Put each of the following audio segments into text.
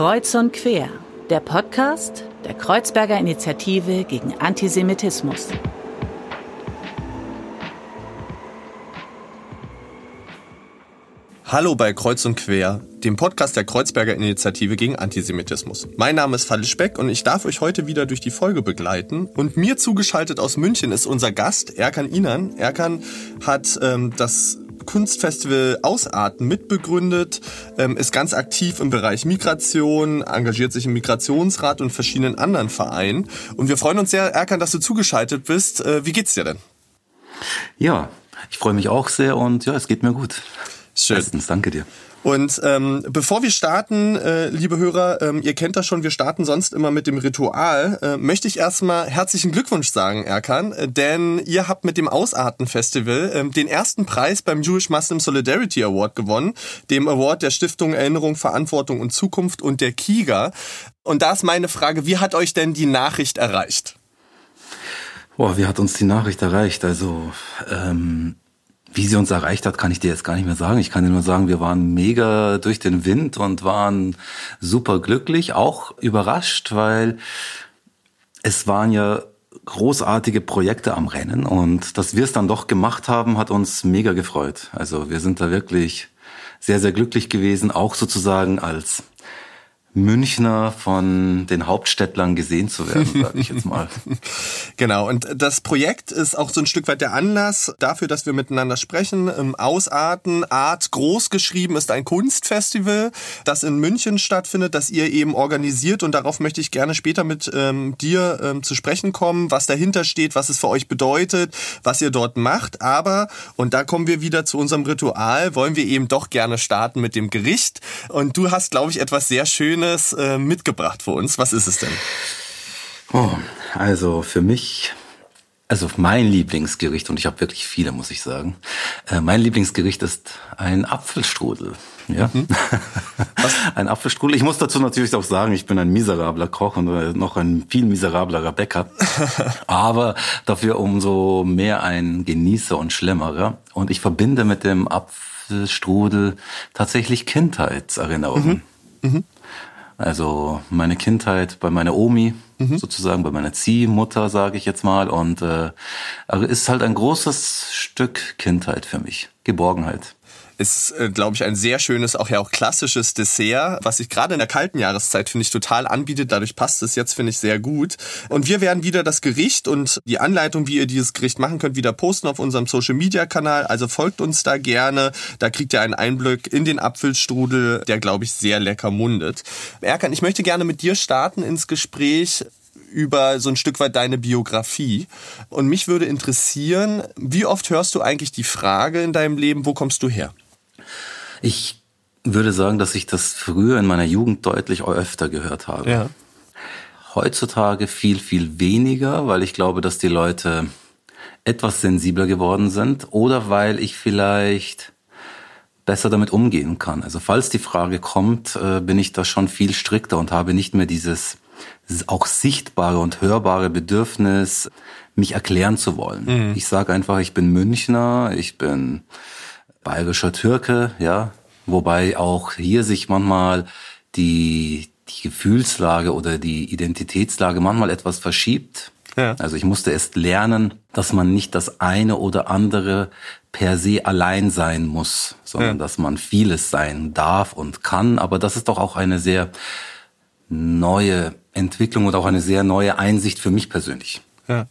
Kreuz und Quer, der Podcast der Kreuzberger Initiative gegen Antisemitismus. Hallo bei Kreuz und Quer, dem Podcast der Kreuzberger Initiative gegen Antisemitismus. Mein Name ist Falle Speck und ich darf euch heute wieder durch die Folge begleiten. Und mir zugeschaltet aus München ist unser Gast, Erkan Inan. Erkan hat ähm, das Kunstfestival Ausarten mitbegründet, ähm, ist ganz aktiv im Bereich Migration, engagiert sich im Migrationsrat und verschiedenen anderen Vereinen. Und wir freuen uns sehr, Erkan, dass du zugeschaltet bist. Äh, wie geht's dir denn? Ja, ich freue mich auch sehr und ja, es geht mir gut. Schön. Bestens, danke dir. Und ähm, bevor wir starten, äh, liebe Hörer, ähm, ihr kennt das schon, wir starten sonst immer mit dem Ritual, äh, möchte ich erstmal herzlichen Glückwunsch sagen, Erkan, äh, denn ihr habt mit dem Ausarten-Festival äh, den ersten Preis beim Jewish Muslim Solidarity Award gewonnen, dem Award der Stiftung Erinnerung, Verantwortung und Zukunft und der KIGA. Und da ist meine Frage, wie hat euch denn die Nachricht erreicht? Boah, wie hat uns die Nachricht erreicht? Also, ähm, wie sie uns erreicht hat, kann ich dir jetzt gar nicht mehr sagen. Ich kann dir nur sagen, wir waren mega durch den Wind und waren super glücklich, auch überrascht, weil es waren ja großartige Projekte am Rennen und dass wir es dann doch gemacht haben, hat uns mega gefreut. Also wir sind da wirklich sehr, sehr glücklich gewesen, auch sozusagen als Münchner von den Hauptstädtlern gesehen zu werden, sage ich jetzt mal. genau, und das Projekt ist auch so ein Stück weit der Anlass dafür, dass wir miteinander sprechen. Ausarten, Art groß geschrieben ist ein Kunstfestival, das in München stattfindet, das ihr eben organisiert und darauf möchte ich gerne später mit ähm, dir ähm, zu sprechen kommen, was dahinter steht, was es für euch bedeutet, was ihr dort macht. Aber, und da kommen wir wieder zu unserem Ritual, wollen wir eben doch gerne starten mit dem Gericht. Und du hast, glaube ich, etwas sehr Schönes Schönes äh, mitgebracht für uns. Was ist es denn? Oh, also für mich, also mein Lieblingsgericht, und ich habe wirklich viele, muss ich sagen. Äh, mein Lieblingsgericht ist ein Apfelstrudel. Ja, mhm. ein Apfelstrudel. Ich muss dazu natürlich auch sagen, ich bin ein miserabler Koch und äh, noch ein viel miserablerer Bäcker. Aber dafür umso mehr ein Genießer und Schlemmerer. Und ich verbinde mit dem Apfelstrudel tatsächlich Kindheitserinnerungen. Mhm. Mhm. Also meine Kindheit bei meiner Omi, mhm. sozusagen bei meiner Ziehmutter, sage ich jetzt mal. Und äh, also ist halt ein großes Stück Kindheit für mich. Geborgenheit. Ist, äh, glaube ich, ein sehr schönes, auch ja auch klassisches Dessert, was sich gerade in der kalten Jahreszeit, finde ich, total anbietet. Dadurch passt es jetzt, finde ich, sehr gut. Und wir werden wieder das Gericht und die Anleitung, wie ihr dieses Gericht machen könnt, wieder posten auf unserem Social-Media-Kanal. Also folgt uns da gerne. Da kriegt ihr einen Einblick in den Apfelstrudel, der, glaube ich, sehr lecker mundet. Erkan, ich möchte gerne mit dir starten ins Gespräch über so ein Stück weit deine Biografie. Und mich würde interessieren, wie oft hörst du eigentlich die Frage in deinem Leben, wo kommst du her? Ich würde sagen, dass ich das früher in meiner Jugend deutlich öfter gehört habe. Ja. Heutzutage viel, viel weniger, weil ich glaube, dass die Leute etwas sensibler geworden sind oder weil ich vielleicht besser damit umgehen kann. Also falls die Frage kommt, äh, bin ich da schon viel strikter und habe nicht mehr dieses auch sichtbare und hörbare Bedürfnis, mich erklären zu wollen. Mhm. Ich sage einfach, ich bin Münchner, ich bin bayerischer Türke, ja, wobei auch hier sich manchmal die, die Gefühlslage oder die Identitätslage manchmal etwas verschiebt. Ja. Also ich musste erst lernen, dass man nicht das eine oder andere per se allein sein muss, sondern ja. dass man vieles sein darf und kann. Aber das ist doch auch eine sehr neue Entwicklung und auch eine sehr neue Einsicht für mich persönlich. Ja.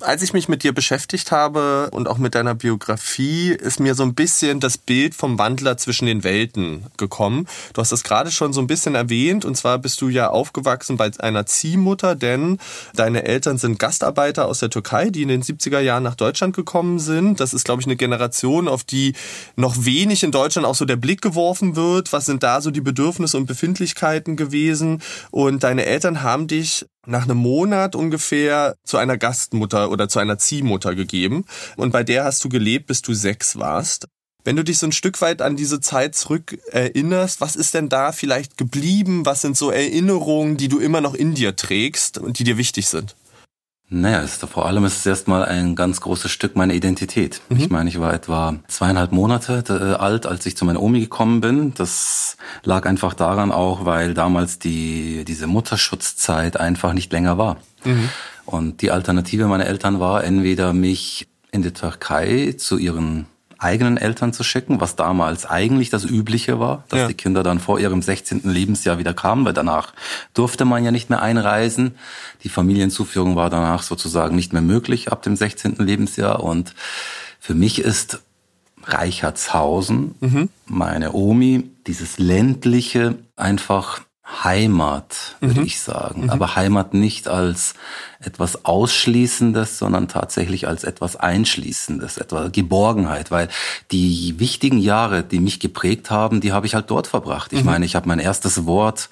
Als ich mich mit dir beschäftigt habe und auch mit deiner Biografie, ist mir so ein bisschen das Bild vom Wandler zwischen den Welten gekommen. Du hast das gerade schon so ein bisschen erwähnt und zwar bist du ja aufgewachsen bei einer Ziehmutter, denn deine Eltern sind Gastarbeiter aus der Türkei, die in den 70er Jahren nach Deutschland gekommen sind. Das ist, glaube ich, eine Generation, auf die noch wenig in Deutschland auch so der Blick geworfen wird. Was sind da so die Bedürfnisse und Befindlichkeiten gewesen? Und deine Eltern haben dich nach einem Monat ungefähr zu einer Gastmutter oder zu einer Ziehmutter gegeben. Und bei der hast du gelebt, bis du sechs warst. Wenn du dich so ein Stück weit an diese Zeit zurück erinnerst, was ist denn da vielleicht geblieben? Was sind so Erinnerungen, die du immer noch in dir trägst und die dir wichtig sind? Naja, ist, vor allem ist es erstmal ein ganz großes Stück meiner Identität. Mhm. Ich meine, ich war etwa zweieinhalb Monate äh, alt, als ich zu meiner Omi gekommen bin. Das lag einfach daran auch, weil damals die, diese Mutterschutzzeit einfach nicht länger war. Mhm. Und die Alternative meiner Eltern war, entweder mich in die Türkei zu ihren eigenen Eltern zu schicken, was damals eigentlich das Übliche war, dass ja. die Kinder dann vor ihrem 16. Lebensjahr wieder kamen, weil danach durfte man ja nicht mehr einreisen. Die Familienzuführung war danach sozusagen nicht mehr möglich ab dem 16. Lebensjahr. Und für mich ist Reichertshausen, mhm. meine Omi, dieses ländliche einfach Heimat, würde mhm. ich sagen. Mhm. Aber Heimat nicht als etwas Ausschließendes, sondern tatsächlich als etwas Einschließendes, etwa Geborgenheit, weil die wichtigen Jahre, die mich geprägt haben, die habe ich halt dort verbracht. Ich mhm. meine, ich habe mein erstes Wort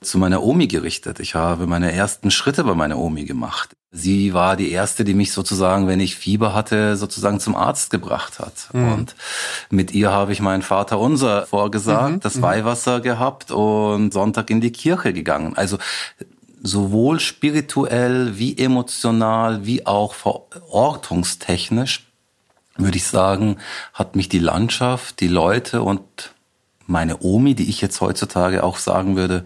zu meiner Omi gerichtet. Ich habe meine ersten Schritte bei meiner Omi gemacht. Sie war die erste, die mich sozusagen, wenn ich Fieber hatte, sozusagen zum Arzt gebracht hat. Mhm. Und mit ihr habe ich meinen Vater unser vorgesagt, mhm. das mhm. Weihwasser gehabt und Sonntag in die Kirche gegangen. Also sowohl spirituell wie emotional wie auch verortungstechnisch würde ich sagen, hat mich die Landschaft, die Leute und meine Omi, die ich jetzt heutzutage auch sagen würde,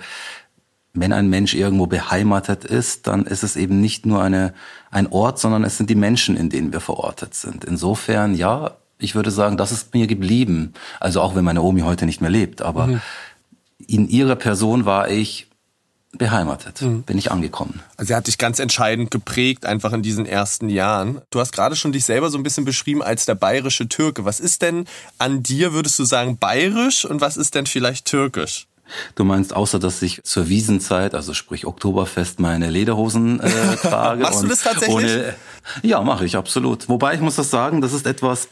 wenn ein Mensch irgendwo beheimatet ist, dann ist es eben nicht nur eine, ein Ort, sondern es sind die Menschen, in denen wir verortet sind. Insofern, ja, ich würde sagen, das ist mir geblieben. Also auch wenn meine Omi heute nicht mehr lebt, aber mhm. in ihrer Person war ich beheimatet, mhm. bin ich angekommen. Also er hat dich ganz entscheidend geprägt, einfach in diesen ersten Jahren. Du hast gerade schon dich selber so ein bisschen beschrieben als der bayerische Türke. Was ist denn an dir, würdest du sagen, bayerisch und was ist denn vielleicht türkisch? Du meinst, außer dass ich zur Wiesenzeit, also sprich Oktoberfest, meine Lederhosen äh, trage. Machst du das tatsächlich? Ohne, ja, mache ich absolut. Wobei ich muss das sagen, das ist etwas,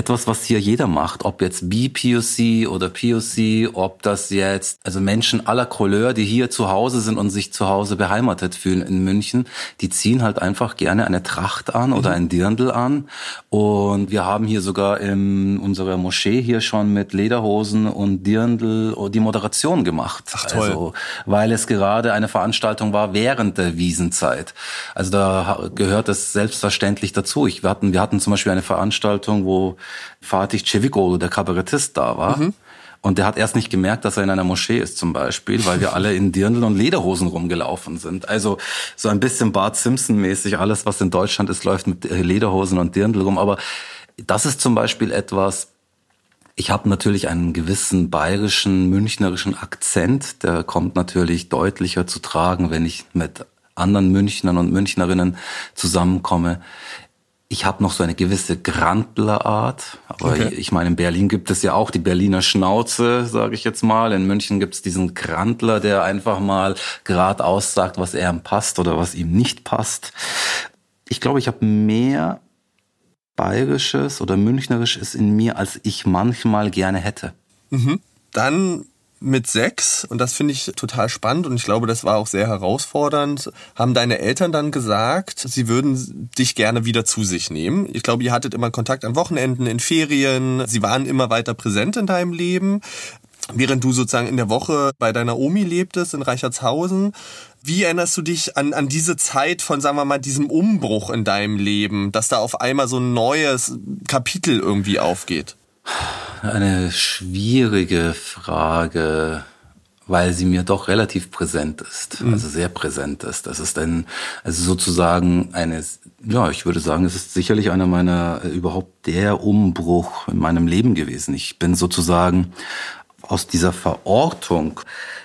etwas, was hier jeder macht, ob jetzt BPOC oder POC, ob das jetzt, also Menschen aller Couleur, die hier zu Hause sind und sich zu Hause beheimatet fühlen in München, die ziehen halt einfach gerne eine Tracht an oder mhm. ein Dirndl an. Und wir haben hier sogar in unserer Moschee hier schon mit Lederhosen und Dirndl die Moderation gemacht. Ach toll. Also, weil es gerade eine Veranstaltung war während der Wiesenzeit. Also da gehört es selbstverständlich dazu. Ich, wir, hatten, wir hatten zum Beispiel eine Veranstaltung, wo Fatih Cevico, der Kabarettist, da war. Mhm. Und der hat erst nicht gemerkt, dass er in einer Moschee ist zum Beispiel, weil wir alle in Dirndl und Lederhosen rumgelaufen sind. Also so ein bisschen Bart Simpson-mäßig, alles was in Deutschland ist, läuft mit Lederhosen und Dirndl rum. Aber das ist zum Beispiel etwas, ich habe natürlich einen gewissen bayerischen, münchnerischen Akzent. Der kommt natürlich deutlicher zu tragen, wenn ich mit anderen Münchnern und Münchnerinnen zusammenkomme. Ich habe noch so eine gewisse Grandlerart, aber okay. ich meine, in Berlin gibt es ja auch die Berliner Schnauze, sage ich jetzt mal. In München gibt es diesen Grandler, der einfach mal geradeaus sagt, was ihm passt oder was ihm nicht passt. Ich glaube, ich habe mehr Bayerisches oder Münchnerisches in mir, als ich manchmal gerne hätte. Mhm. Dann mit sechs, und das finde ich total spannend und ich glaube, das war auch sehr herausfordernd, haben deine Eltern dann gesagt, sie würden dich gerne wieder zu sich nehmen. Ich glaube, ihr hattet immer Kontakt an Wochenenden, in Ferien, sie waren immer weiter präsent in deinem Leben. Während du sozusagen in der Woche bei deiner Omi lebtest in Reichertshausen, wie erinnerst du dich an, an diese Zeit von, sagen wir mal, diesem Umbruch in deinem Leben, dass da auf einmal so ein neues Kapitel irgendwie aufgeht? Eine schwierige Frage, weil sie mir doch relativ präsent ist, mhm. also sehr präsent ist. Das ist ein, also sozusagen eine, ja, ich würde sagen, es ist sicherlich einer meiner, äh, überhaupt der Umbruch in meinem Leben gewesen. Ich bin sozusagen aus dieser Verortung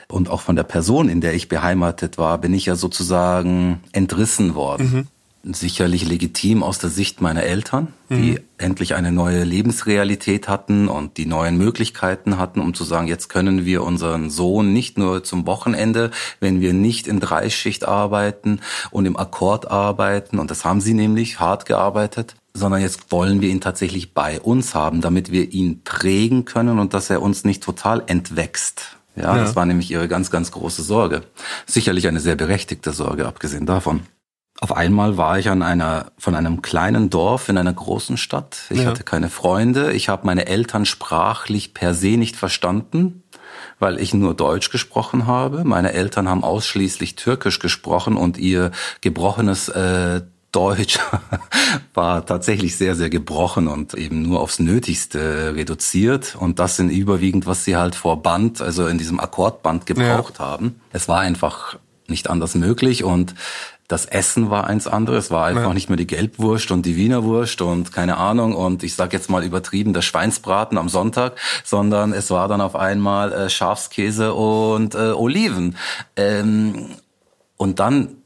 und auch von der Person, in der ich beheimatet war, bin ich ja sozusagen entrissen worden. Mhm sicherlich legitim aus der Sicht meiner Eltern, die mhm. endlich eine neue Lebensrealität hatten und die neuen Möglichkeiten hatten, um zu sagen, jetzt können wir unseren Sohn nicht nur zum Wochenende, wenn wir nicht in Dreischicht arbeiten und im Akkord arbeiten, und das haben sie nämlich hart gearbeitet, sondern jetzt wollen wir ihn tatsächlich bei uns haben, damit wir ihn prägen können und dass er uns nicht total entwächst. Ja, ja, das war nämlich ihre ganz, ganz große Sorge. Sicherlich eine sehr berechtigte Sorge, abgesehen davon. Auf einmal war ich an einer von einem kleinen Dorf in einer großen Stadt. Ich ja. hatte keine Freunde. Ich habe meine Eltern sprachlich per se nicht verstanden. weil ich nur Deutsch gesprochen habe. Meine Eltern haben ausschließlich Türkisch gesprochen und ihr gebrochenes äh, Deutsch war tatsächlich sehr, sehr gebrochen und eben nur aufs Nötigste reduziert. Und das sind überwiegend, was sie halt vor Band, also in diesem Akkordband gebraucht ja. haben. Es war einfach nicht anders möglich und das Essen war eins anderes, war einfach ja. nicht mehr die Gelbwurst und die Wiener Wurst und keine Ahnung und ich sag jetzt mal übertrieben der Schweinsbraten am Sonntag, sondern es war dann auf einmal äh, Schafskäse und äh, Oliven. Ähm, und dann,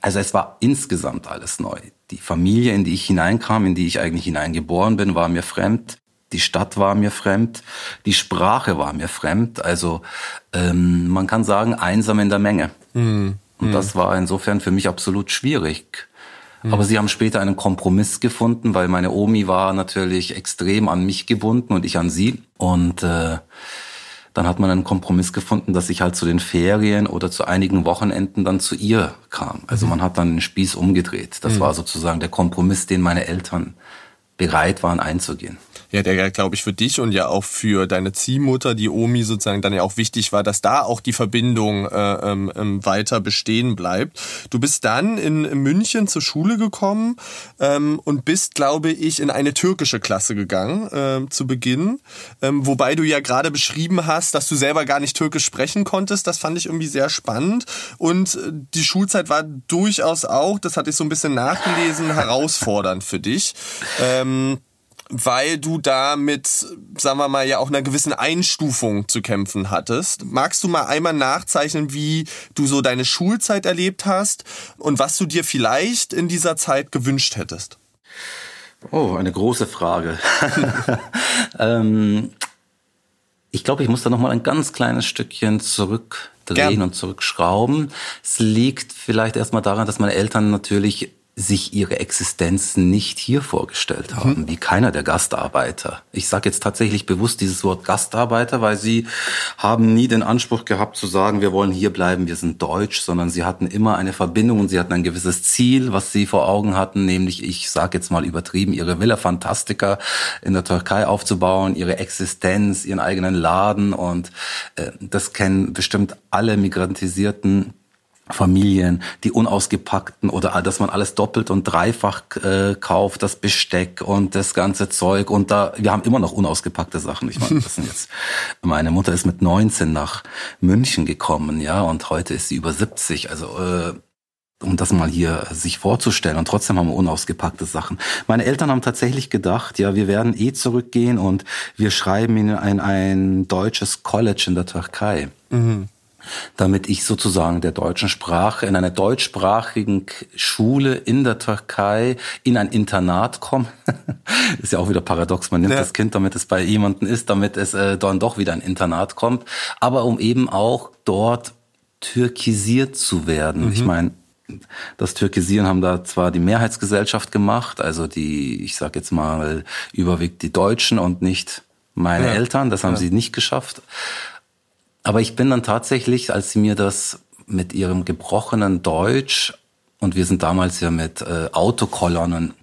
also es war insgesamt alles neu. Die Familie, in die ich hineinkam, in die ich eigentlich hineingeboren bin, war mir fremd. Die Stadt war mir fremd, die Sprache war mir fremd. Also ähm, man kann sagen, einsam in der Menge. Mhm. Und mhm. das war insofern für mich absolut schwierig. Mhm. Aber sie haben später einen Kompromiss gefunden, weil meine Omi war natürlich extrem an mich gebunden und ich an sie. Und äh, dann hat man einen Kompromiss gefunden, dass ich halt zu den Ferien oder zu einigen Wochenenden dann zu ihr kam. Also mhm. man hat dann den Spieß umgedreht. Das mhm. war sozusagen der Kompromiss, den meine Eltern bereit waren einzugehen ja, der glaube ich, für dich und ja auch für deine Ziehmutter, die Omi sozusagen dann ja auch wichtig war, dass da auch die Verbindung äh, ähm, ähm, weiter bestehen bleibt. Du bist dann in, in München zur Schule gekommen ähm, und bist, glaube ich, in eine türkische Klasse gegangen äh, zu Beginn, ähm, wobei du ja gerade beschrieben hast, dass du selber gar nicht türkisch sprechen konntest. Das fand ich irgendwie sehr spannend und äh, die Schulzeit war durchaus auch, das hatte ich so ein bisschen nachgelesen, herausfordernd für dich. Ähm, weil du da mit, sagen wir mal, ja auch einer gewissen Einstufung zu kämpfen hattest. Magst du mal einmal nachzeichnen, wie du so deine Schulzeit erlebt hast und was du dir vielleicht in dieser Zeit gewünscht hättest? Oh, eine große Frage. ähm, ich glaube, ich muss da noch mal ein ganz kleines Stückchen zurückdrehen Gern. und zurückschrauben. Es liegt vielleicht erstmal daran, dass meine Eltern natürlich sich ihre Existenz nicht hier vorgestellt haben, mhm. wie keiner der Gastarbeiter. Ich sage jetzt tatsächlich bewusst dieses Wort Gastarbeiter, weil sie haben nie den Anspruch gehabt zu sagen, wir wollen hier bleiben, wir sind deutsch, sondern sie hatten immer eine Verbindung und sie hatten ein gewisses Ziel, was sie vor Augen hatten, nämlich, ich sage jetzt mal übertrieben, ihre Villa Fantastica in der Türkei aufzubauen, ihre Existenz, ihren eigenen Laden und äh, das kennen bestimmt alle migrantisierten Familien, die unausgepackten oder dass man alles doppelt und dreifach äh, kauft, das Besteck und das ganze Zeug und da wir haben immer noch unausgepackte Sachen. Ich meine, das sind jetzt meine Mutter ist mit 19 nach München gekommen, ja, und heute ist sie über 70, also äh, um das mal hier sich vorzustellen. Und trotzdem haben wir unausgepackte Sachen. Meine Eltern haben tatsächlich gedacht, ja, wir werden eh zurückgehen und wir schreiben in ein, ein deutsches College in der Türkei. Mhm damit ich sozusagen der deutschen Sprache in einer deutschsprachigen Schule in der Türkei in ein Internat komme. ist ja auch wieder paradox. Man nimmt ja. das Kind, damit es bei jemandem ist, damit es äh, dann doch wieder ein Internat kommt. Aber um eben auch dort türkisiert zu werden. Mhm. Ich meine, das Türkisieren haben da zwar die Mehrheitsgesellschaft gemacht, also die, ich sag jetzt mal, überwiegt die Deutschen und nicht meine ja. Eltern. Das haben ja. sie nicht geschafft. Aber ich bin dann tatsächlich, als sie mir das mit ihrem gebrochenen Deutsch und wir sind damals ja mit äh, Autokolonnen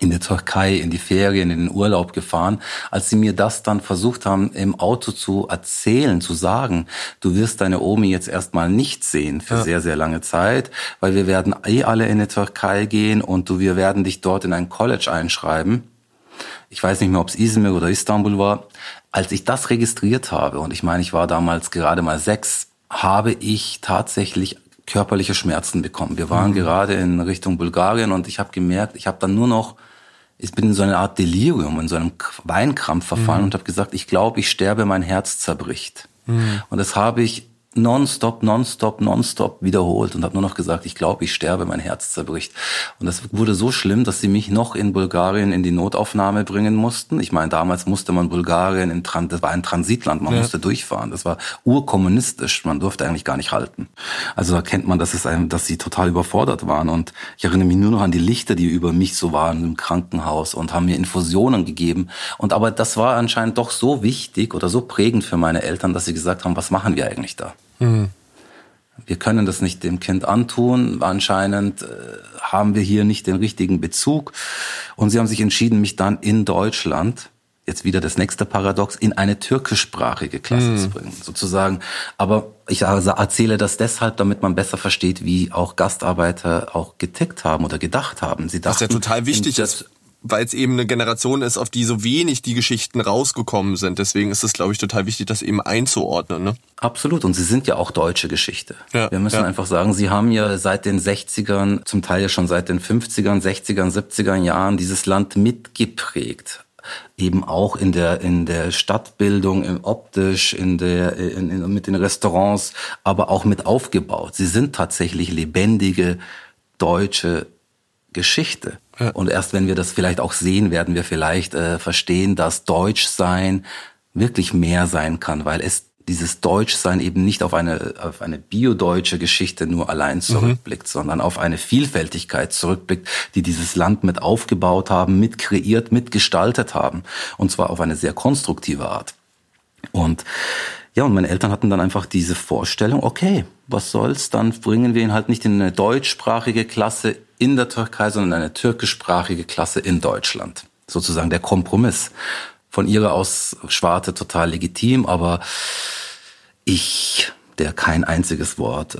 in der Türkei, in die Ferien, in den Urlaub gefahren, als sie mir das dann versucht haben, im Auto zu erzählen, zu sagen, du wirst deine Omi jetzt erstmal nicht sehen für ja. sehr, sehr lange Zeit, weil wir werden eh alle in die Türkei gehen und du, wir werden dich dort in ein College einschreiben. Ich weiß nicht mehr, ob es Izmir oder Istanbul war. Als ich das registriert habe, und ich meine, ich war damals gerade mal sechs, habe ich tatsächlich körperliche Schmerzen bekommen. Wir waren mhm. gerade in Richtung Bulgarien und ich habe gemerkt, ich habe dann nur noch, ich bin in so eine Art Delirium, in so einem Weinkrampf verfallen mhm. und habe gesagt, ich glaube, ich sterbe, mein Herz zerbricht. Mhm. Und das habe ich nonstop, nonstop, nonstop wiederholt und habe nur noch gesagt, ich glaube, ich sterbe, mein Herz zerbricht. Und das wurde so schlimm, dass sie mich noch in Bulgarien in die Notaufnahme bringen mussten. Ich meine, damals musste man Bulgarien in Tran das war ein Transitland, man ja. musste durchfahren. Das war urkommunistisch, man durfte eigentlich gar nicht halten. Also da kennt man, dass es einem, dass sie total überfordert waren. Und ich erinnere mich nur noch an die Lichter, die über mich so waren im Krankenhaus und haben mir Infusionen gegeben. Und aber das war anscheinend doch so wichtig oder so prägend für meine Eltern, dass sie gesagt haben, was machen wir eigentlich da? Mhm. Wir können das nicht dem Kind antun. Anscheinend äh, haben wir hier nicht den richtigen Bezug. Und sie haben sich entschieden, mich dann in Deutschland jetzt wieder das nächste Paradox, in eine türkischsprachige Klasse mhm. zu bringen, sozusagen. Aber ich erzähle das deshalb, damit man besser versteht, wie auch Gastarbeiter auch getickt haben oder gedacht haben. Sie dachten, Was ja total wichtig ist, weil es eben eine Generation ist, auf die so wenig die Geschichten rausgekommen sind. Deswegen ist es, glaube ich, total wichtig, das eben einzuordnen. Ne? Absolut. Und sie sind ja auch deutsche Geschichte. Ja, Wir müssen ja. einfach sagen, sie haben ja seit den 60ern, zum Teil ja schon seit den 50ern, 60ern, 70ern Jahren dieses Land mitgeprägt eben auch in der in der Stadtbildung, im optisch, in der in, in, mit den Restaurants, aber auch mit aufgebaut. Sie sind tatsächlich lebendige deutsche Geschichte. Ja. Und erst wenn wir das vielleicht auch sehen, werden wir vielleicht äh, verstehen, dass Deutschsein wirklich mehr sein kann, weil es dieses Deutschsein eben nicht auf eine, auf eine biodeutsche Geschichte nur allein mhm. zurückblickt, mhm. sondern auf eine Vielfältigkeit zurückblickt, die dieses Land mit aufgebaut haben, mit kreiert, mitgestaltet haben. Und zwar auf eine sehr konstruktive Art. Und ja, und meine Eltern hatten dann einfach diese Vorstellung, okay, was soll's, dann bringen wir ihn halt nicht in eine deutschsprachige Klasse in der Türkei, sondern in eine türkischsprachige Klasse in Deutschland. Sozusagen der Kompromiss. Von ihrer aus Schwarte total legitim, aber ich, der kein einziges Wort, äh,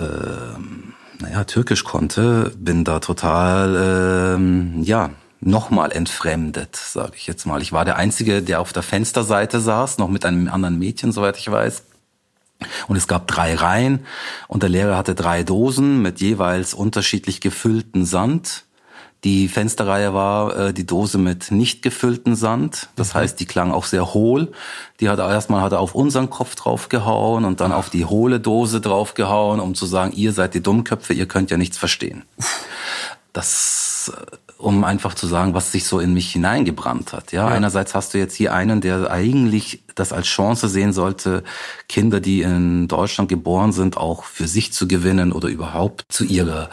naja, Türkisch konnte, bin da total, äh, ja, nochmal entfremdet, sage ich jetzt mal. Ich war der Einzige, der auf der Fensterseite saß, noch mit einem anderen Mädchen, soweit ich weiß. Und es gab drei Reihen und der Lehrer hatte drei Dosen mit jeweils unterschiedlich gefüllten Sand. Die Fensterreihe war äh, die Dose mit nicht gefüllten Sand. Das mhm. heißt, die klang auch sehr hohl. Die hat erstmal hat er auf unseren Kopf draufgehauen und dann auf die hohle Dose draufgehauen, um zu sagen, ihr seid die Dummköpfe, ihr könnt ja nichts verstehen. Das äh, um einfach zu sagen, was sich so in mich hineingebrannt hat. Ja, ja, einerseits hast du jetzt hier einen, der eigentlich das als Chance sehen sollte, Kinder, die in Deutschland geboren sind, auch für sich zu gewinnen oder überhaupt zu ihrer,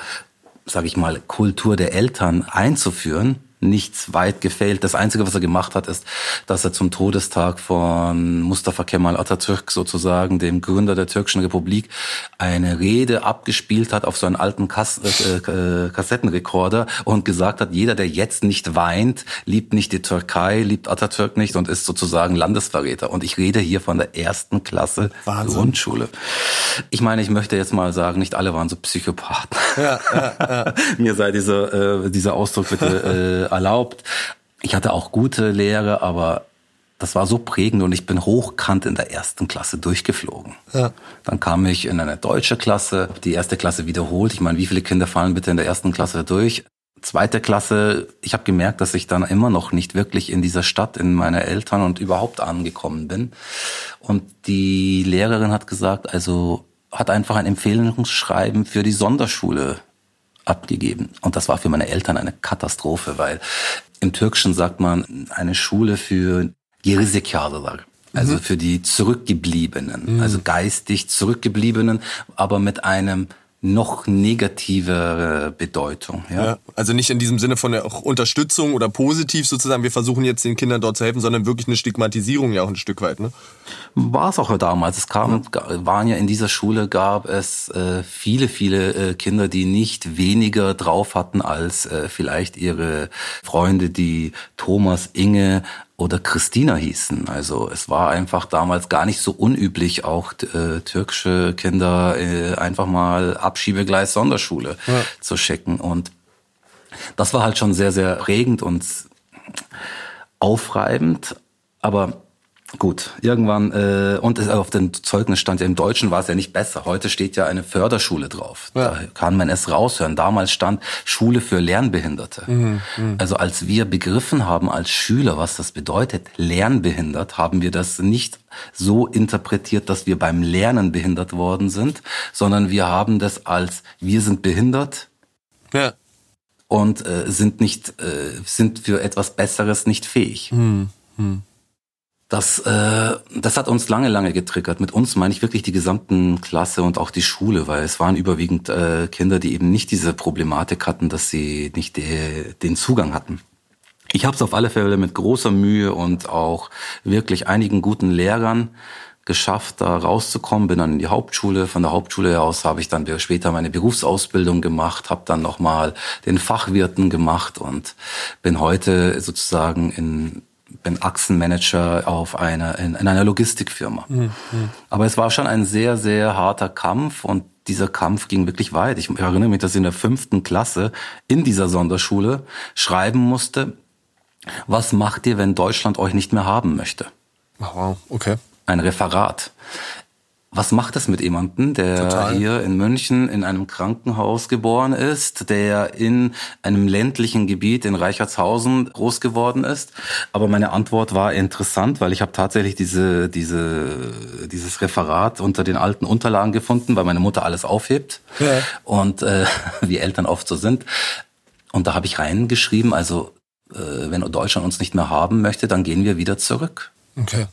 sag ich mal, Kultur der Eltern einzuführen nichts weit gefehlt. Das Einzige, was er gemacht hat, ist, dass er zum Todestag von Mustafa Kemal Atatürk sozusagen, dem Gründer der türkischen Republik, eine Rede abgespielt hat auf so einen alten Kass äh, äh, Kassettenrekorder und gesagt hat, jeder, der jetzt nicht weint, liebt nicht die Türkei, liebt Atatürk nicht und ist sozusagen Landesverräter. Und ich rede hier von der ersten Klasse Wahnsinn. Grundschule. Ich meine, ich möchte jetzt mal sagen, nicht alle waren so Psychopathen. Ja, ja, ja. Mir sei dieser, äh, dieser Ausdruck bitte äh, erlaubt. Ich hatte auch gute Lehre, aber das war so prägend und ich bin hochkant in der ersten Klasse durchgeflogen. Ja. Dann kam ich in eine deutsche Klasse, die erste Klasse wiederholt. Ich meine, wie viele Kinder fallen bitte in der ersten Klasse durch? Zweite Klasse, ich habe gemerkt, dass ich dann immer noch nicht wirklich in dieser Stadt, in meiner Eltern und überhaupt angekommen bin. Und die Lehrerin hat gesagt, also hat einfach ein Empfehlungsschreiben für die Sonderschule abgegeben. Und das war für meine Eltern eine Katastrophe, weil im Türkischen sagt man eine Schule für Gerizekalılar. Also mhm. für die Zurückgebliebenen, mhm. also geistig Zurückgebliebenen, aber mit einem noch negativere Bedeutung. Ja? ja? also nicht in diesem Sinne von der Unterstützung oder positiv sozusagen, wir versuchen jetzt den Kindern dort zu helfen, sondern wirklich eine Stigmatisierung ja auch ein Stück weit. Ne? War es auch damals. Es kam, waren ja in dieser Schule gab es äh, viele, viele äh, Kinder, die nicht weniger drauf hatten als äh, vielleicht ihre Freunde, die Thomas, Inge oder Christina hießen. Also es war einfach damals gar nicht so unüblich, auch äh, türkische Kinder äh, einfach mal Abschiebegleis Sonderschule ja. zu schicken. Und das war halt schon sehr, sehr prägend und aufreibend. Aber Gut, irgendwann, äh, und auf dem Zeugnis stand ja im Deutschen war es ja nicht besser. Heute steht ja eine Förderschule drauf. Ja. Da kann man es raushören. Damals stand Schule für Lernbehinderte. Mhm, mh. Also als wir begriffen haben als Schüler, was das bedeutet, lernbehindert, haben wir das nicht so interpretiert, dass wir beim Lernen behindert worden sind, sondern wir haben das als wir sind behindert. Ja. Und äh, sind nicht, äh, sind für etwas Besseres nicht fähig. Mhm, mh. Das, äh, das hat uns lange, lange getriggert. Mit uns meine ich wirklich die gesamten Klasse und auch die Schule, weil es waren überwiegend äh, Kinder, die eben nicht diese Problematik hatten, dass sie nicht de, den Zugang hatten. Ich habe es auf alle Fälle mit großer Mühe und auch wirklich einigen guten Lehrern geschafft, da rauszukommen. Bin dann in die Hauptschule. Von der Hauptschule aus habe ich dann später meine Berufsausbildung gemacht, habe dann nochmal den Fachwirten gemacht und bin heute sozusagen in bin Achsenmanager auf einer, in, in einer Logistikfirma. Mhm. Aber es war schon ein sehr, sehr harter Kampf und dieser Kampf ging wirklich weit. Ich erinnere mich, dass ich in der fünften Klasse in dieser Sonderschule schreiben musste, was macht ihr, wenn Deutschland euch nicht mehr haben möchte? Wow, okay. Ein Referat was macht es mit jemandem, der Total. hier in München in einem Krankenhaus geboren ist, der in einem ländlichen Gebiet in Reichertshausen groß geworden ist? Aber meine Antwort war interessant, weil ich habe tatsächlich diese, diese, dieses Referat unter den alten Unterlagen gefunden, weil meine Mutter alles aufhebt ja. und äh, wie Eltern oft so sind. Und da habe ich reingeschrieben, also äh, wenn Deutschland uns nicht mehr haben möchte, dann gehen wir wieder zurück. Okay.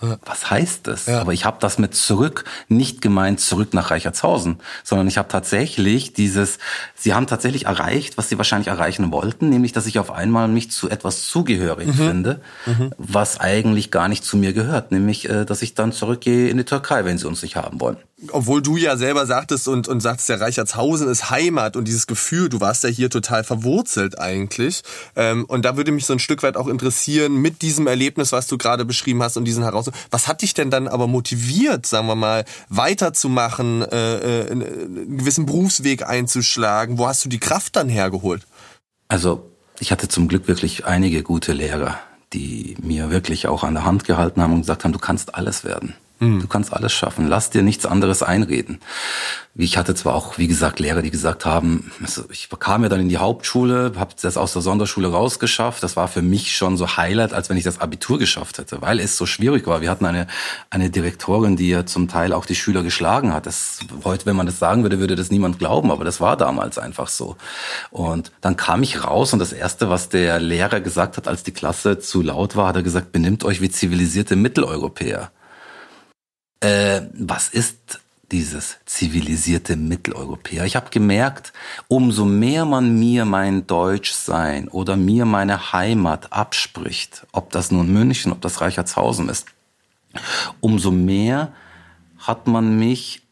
Was heißt das? Ja. Aber ich habe das mit zurück nicht gemeint zurück nach Reichertshausen, sondern ich habe tatsächlich dieses, sie haben tatsächlich erreicht, was sie wahrscheinlich erreichen wollten, nämlich, dass ich auf einmal mich zu etwas zugehörig mhm. finde, mhm. was eigentlich gar nicht zu mir gehört, nämlich, äh, dass ich dann zurückgehe in die Türkei, wenn sie uns nicht haben wollen obwohl du ja selber sagtest und, und sagst, der Reichertshausen ist Heimat und dieses Gefühl, du warst ja hier total verwurzelt eigentlich. Ähm, und da würde mich so ein Stück weit auch interessieren, mit diesem Erlebnis, was du gerade beschrieben hast und diesen Herausforderungen, was hat dich denn dann aber motiviert, sagen wir mal, weiterzumachen, äh, äh, einen gewissen Berufsweg einzuschlagen? Wo hast du die Kraft dann hergeholt? Also ich hatte zum Glück wirklich einige gute Lehrer, die mir wirklich auch an der Hand gehalten haben und gesagt haben, du kannst alles werden. Mhm. Du kannst alles schaffen. Lass dir nichts anderes einreden. Ich hatte zwar auch, wie gesagt, Lehrer, die gesagt haben, also ich kam ja dann in die Hauptschule, habe das aus der Sonderschule rausgeschafft. Das war für mich schon so Highlight, als wenn ich das Abitur geschafft hätte, weil es so schwierig war. Wir hatten eine, eine Direktorin, die ja zum Teil auch die Schüler geschlagen hat. Das, heute, wenn man das sagen würde, würde das niemand glauben, aber das war damals einfach so. Und dann kam ich raus und das Erste, was der Lehrer gesagt hat, als die Klasse zu laut war, hat er gesagt, benimmt euch wie zivilisierte Mitteleuropäer äh, was ist dieses zivilisierte Mitteleuropäer. Ich habe gemerkt, umso mehr man mir mein Deutschsein oder mir meine Heimat abspricht, ob das nun München, ob das Reichertshausen ist, umso mehr hat man mich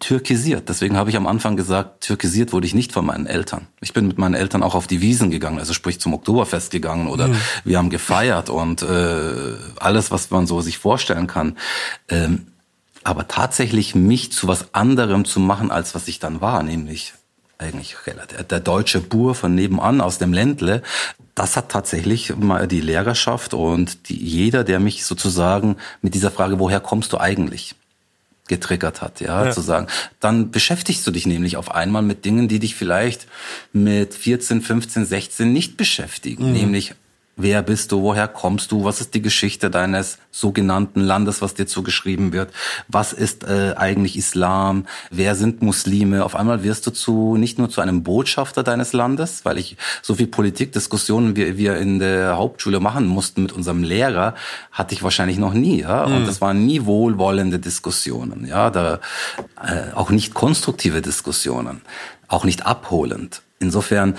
türkisiert. Deswegen habe ich am Anfang gesagt, türkisiert wurde ich nicht von meinen Eltern. Ich bin mit meinen Eltern auch auf die Wiesen gegangen, also sprich zum Oktoberfest gegangen oder mhm. wir haben gefeiert und äh, alles, was man so sich vorstellen kann. Ähm, aber tatsächlich mich zu was anderem zu machen, als was ich dann war, nämlich eigentlich der deutsche Bur von nebenan aus dem Ländle, das hat tatsächlich mal die Lehrerschaft und die, jeder, der mich sozusagen mit dieser Frage, woher kommst du eigentlich, getriggert hat, ja, ja, zu sagen. Dann beschäftigst du dich nämlich auf einmal mit Dingen, die dich vielleicht mit 14, 15, 16 nicht beschäftigen, mhm. nämlich Wer bist du? Woher kommst du? Was ist die Geschichte deines sogenannten Landes, was dir zugeschrieben wird? Was ist äh, eigentlich Islam? Wer sind Muslime? Auf einmal wirst du zu nicht nur zu einem Botschafter deines Landes, weil ich so viel Politikdiskussionen wie wir in der Hauptschule machen mussten mit unserem Lehrer, hatte ich wahrscheinlich noch nie. Ja? Und mhm. das waren nie wohlwollende Diskussionen. Ja, da äh, auch nicht konstruktive Diskussionen, auch nicht abholend. Insofern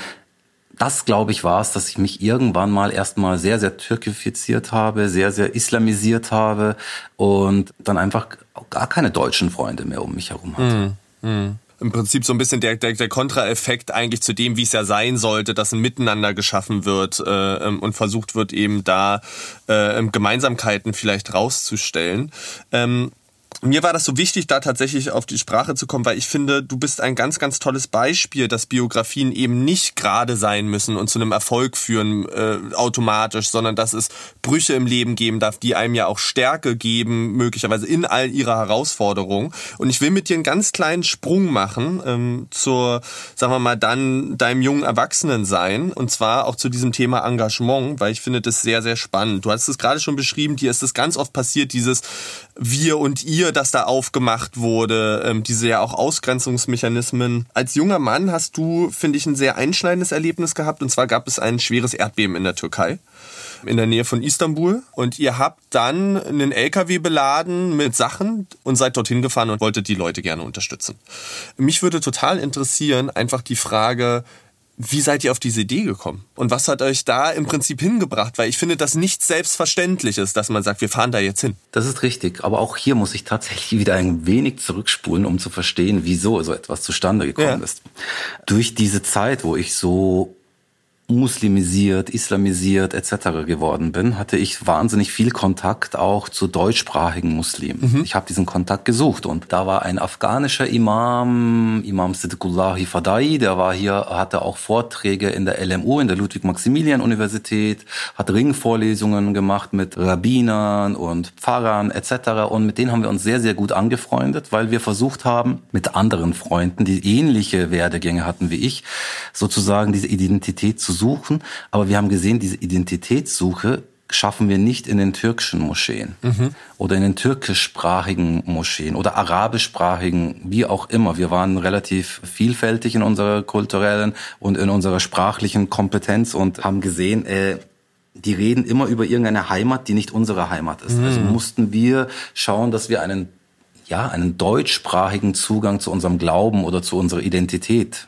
das, glaube ich, war es, dass ich mich irgendwann mal erstmal sehr, sehr türkifiziert habe, sehr, sehr islamisiert habe und dann einfach gar keine deutschen Freunde mehr um mich herum hatte. Mm, mm. Im Prinzip so ein bisschen der, der, der Kontraeffekt eigentlich zu dem, wie es ja sein sollte, dass ein Miteinander geschaffen wird äh, ähm, und versucht wird, eben da äh, Gemeinsamkeiten vielleicht rauszustellen. Ähm, mir war das so wichtig, da tatsächlich auf die Sprache zu kommen, weil ich finde, du bist ein ganz, ganz tolles Beispiel, dass Biografien eben nicht gerade sein müssen und zu einem Erfolg führen äh, automatisch, sondern dass es Brüche im Leben geben darf, die einem ja auch Stärke geben, möglicherweise in all ihrer Herausforderungen. Und ich will mit dir einen ganz kleinen Sprung machen ähm, zur, sagen wir mal, dann deinem jungen Erwachsenen sein und zwar auch zu diesem Thema Engagement, weil ich finde das sehr, sehr spannend. Du hast es gerade schon beschrieben, dir ist es ganz oft passiert, dieses wir und ihr, das da aufgemacht wurde, ähm, diese ja auch Ausgrenzungsmechanismen. Als junger Mann hast du, finde ich, ein sehr einschneidendes Erlebnis gehabt. Und zwar gab es ein schweres Erdbeben in der Türkei in der Nähe von Istanbul. Und ihr habt dann einen LKW beladen mit Sachen und seid dorthin gefahren und wolltet die Leute gerne unterstützen. Mich würde total interessieren, einfach die Frage, wie seid ihr auf diese Idee gekommen? Und was hat euch da im Prinzip hingebracht? Weil ich finde das nichts Selbstverständliches, dass man sagt, wir fahren da jetzt hin. Das ist richtig. Aber auch hier muss ich tatsächlich wieder ein wenig zurückspulen, um zu verstehen, wieso so etwas zustande gekommen ja. ist. Durch diese Zeit, wo ich so muslimisiert, islamisiert etc. geworden bin, hatte ich wahnsinnig viel Kontakt auch zu deutschsprachigen Muslimen. Mhm. Ich habe diesen Kontakt gesucht und da war ein afghanischer Imam, Imam Siddiqullah Hifadai, der war hier, hatte auch Vorträge in der LMU, in der Ludwig-Maximilian-Universität, hat Ringvorlesungen gemacht mit Rabbinern und Pfarrern etc. Und mit denen haben wir uns sehr, sehr gut angefreundet, weil wir versucht haben, mit anderen Freunden, die ähnliche Werdegänge hatten wie ich, sozusagen diese Identität zu suchen. Aber wir haben gesehen, diese Identitätssuche schaffen wir nicht in den türkischen Moscheen mhm. oder in den türkischsprachigen Moscheen oder arabischsprachigen, wie auch immer. Wir waren relativ vielfältig in unserer kulturellen und in unserer sprachlichen Kompetenz und haben gesehen, äh, die reden immer über irgendeine Heimat, die nicht unsere Heimat ist. Also mhm. Also mussten wir schauen, dass wir einen ja, einen deutschsprachigen Zugang zu unserem Glauben oder zu unserer Identität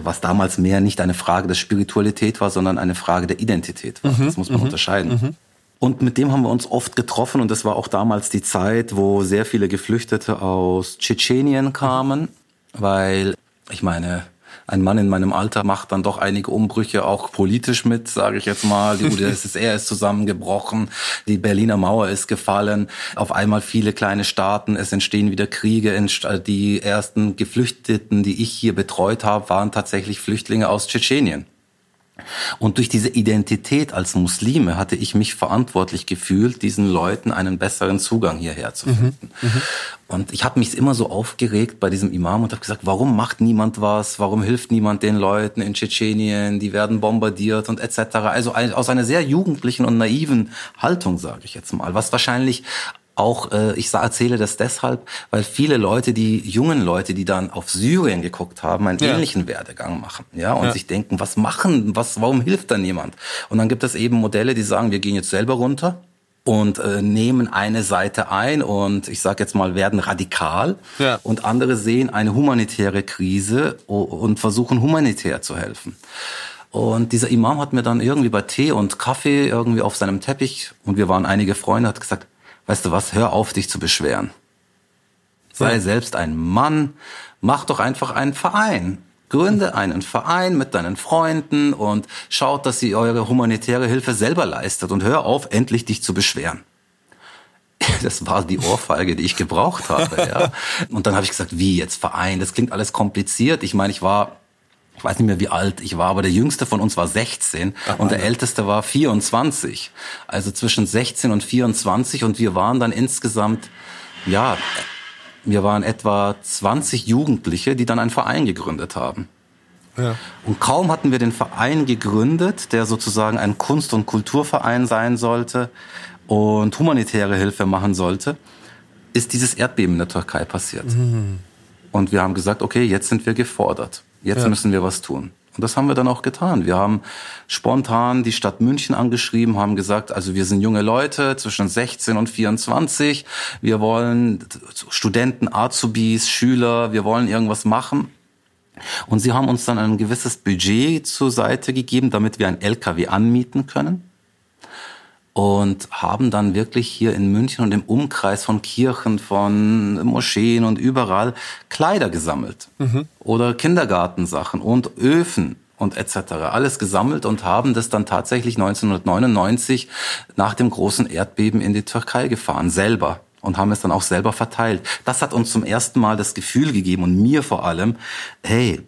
was damals mehr nicht eine Frage der Spiritualität war, sondern eine Frage der Identität war. Mhm. Das muss man mhm. unterscheiden. Mhm. Und mit dem haben wir uns oft getroffen und das war auch damals die Zeit, wo sehr viele Geflüchtete aus Tschetschenien kamen, weil ich meine, ein Mann in meinem Alter macht dann doch einige Umbrüche auch politisch mit, sage ich jetzt mal. Die UdSSR ist zusammengebrochen, die Berliner Mauer ist gefallen, auf einmal viele kleine Staaten, es entstehen wieder Kriege. Die ersten Geflüchteten, die ich hier betreut habe, waren tatsächlich Flüchtlinge aus Tschetschenien. Und durch diese Identität als Muslime hatte ich mich verantwortlich gefühlt, diesen Leuten einen besseren Zugang hierher zu mhm, finden. Mhm, und ich habe mich immer so aufgeregt bei diesem Imam und habe gesagt, warum macht niemand was? Warum hilft niemand den Leuten in Tschetschenien? Die werden bombardiert und etc. Also aus einer sehr jugendlichen und naiven Haltung, sage ich jetzt mal, was wahrscheinlich auch, äh, ich erzähle das deshalb, weil viele Leute, die jungen Leute, die dann auf Syrien geguckt haben, einen ja. ähnlichen Werdegang machen, ja, und ja. sich denken, was machen, was, warum hilft da niemand? Und dann gibt es eben Modelle, die sagen, wir gehen jetzt selber runter und äh, nehmen eine Seite ein und ich sage jetzt mal werden radikal ja. und andere sehen eine humanitäre Krise und versuchen humanitär zu helfen. Und dieser Imam hat mir dann irgendwie bei Tee und Kaffee irgendwie auf seinem Teppich und wir waren einige Freunde, hat gesagt, weißt du was, hör auf, dich zu beschweren. Sei ja. selbst ein Mann, mach doch einfach einen Verein. Gründe einen Verein mit deinen Freunden und schaut, dass ihr eure humanitäre Hilfe selber leistet und hör auf, endlich dich zu beschweren. Das war die Ohrfeige, die ich gebraucht habe. Ja. Und dann habe ich gesagt, wie jetzt Verein? Das klingt alles kompliziert. Ich meine, ich war ich weiß nicht mehr wie alt ich war, aber der jüngste von uns war 16 Ach, und der älteste war 24. Also zwischen 16 und 24 und wir waren dann insgesamt, ja, wir waren etwa 20 Jugendliche, die dann einen Verein gegründet haben. Ja. Und kaum hatten wir den Verein gegründet, der sozusagen ein Kunst- und Kulturverein sein sollte und humanitäre Hilfe machen sollte, ist dieses Erdbeben in der Türkei passiert. Mhm. Und wir haben gesagt, okay, jetzt sind wir gefordert. Jetzt ja. müssen wir was tun. Und das haben wir dann auch getan. Wir haben spontan die Stadt München angeschrieben, haben gesagt, also wir sind junge Leute zwischen 16 und 24. Wir wollen Studenten, Azubis, Schüler, wir wollen irgendwas machen. Und sie haben uns dann ein gewisses Budget zur Seite gegeben, damit wir ein LKW anmieten können und haben dann wirklich hier in München und im Umkreis von Kirchen, von Moscheen und überall Kleider gesammelt mhm. oder Kindergartensachen und Öfen und etc. alles gesammelt und haben das dann tatsächlich 1999 nach dem großen Erdbeben in die Türkei gefahren, selber und haben es dann auch selber verteilt. Das hat uns zum ersten Mal das Gefühl gegeben und mir vor allem, hey,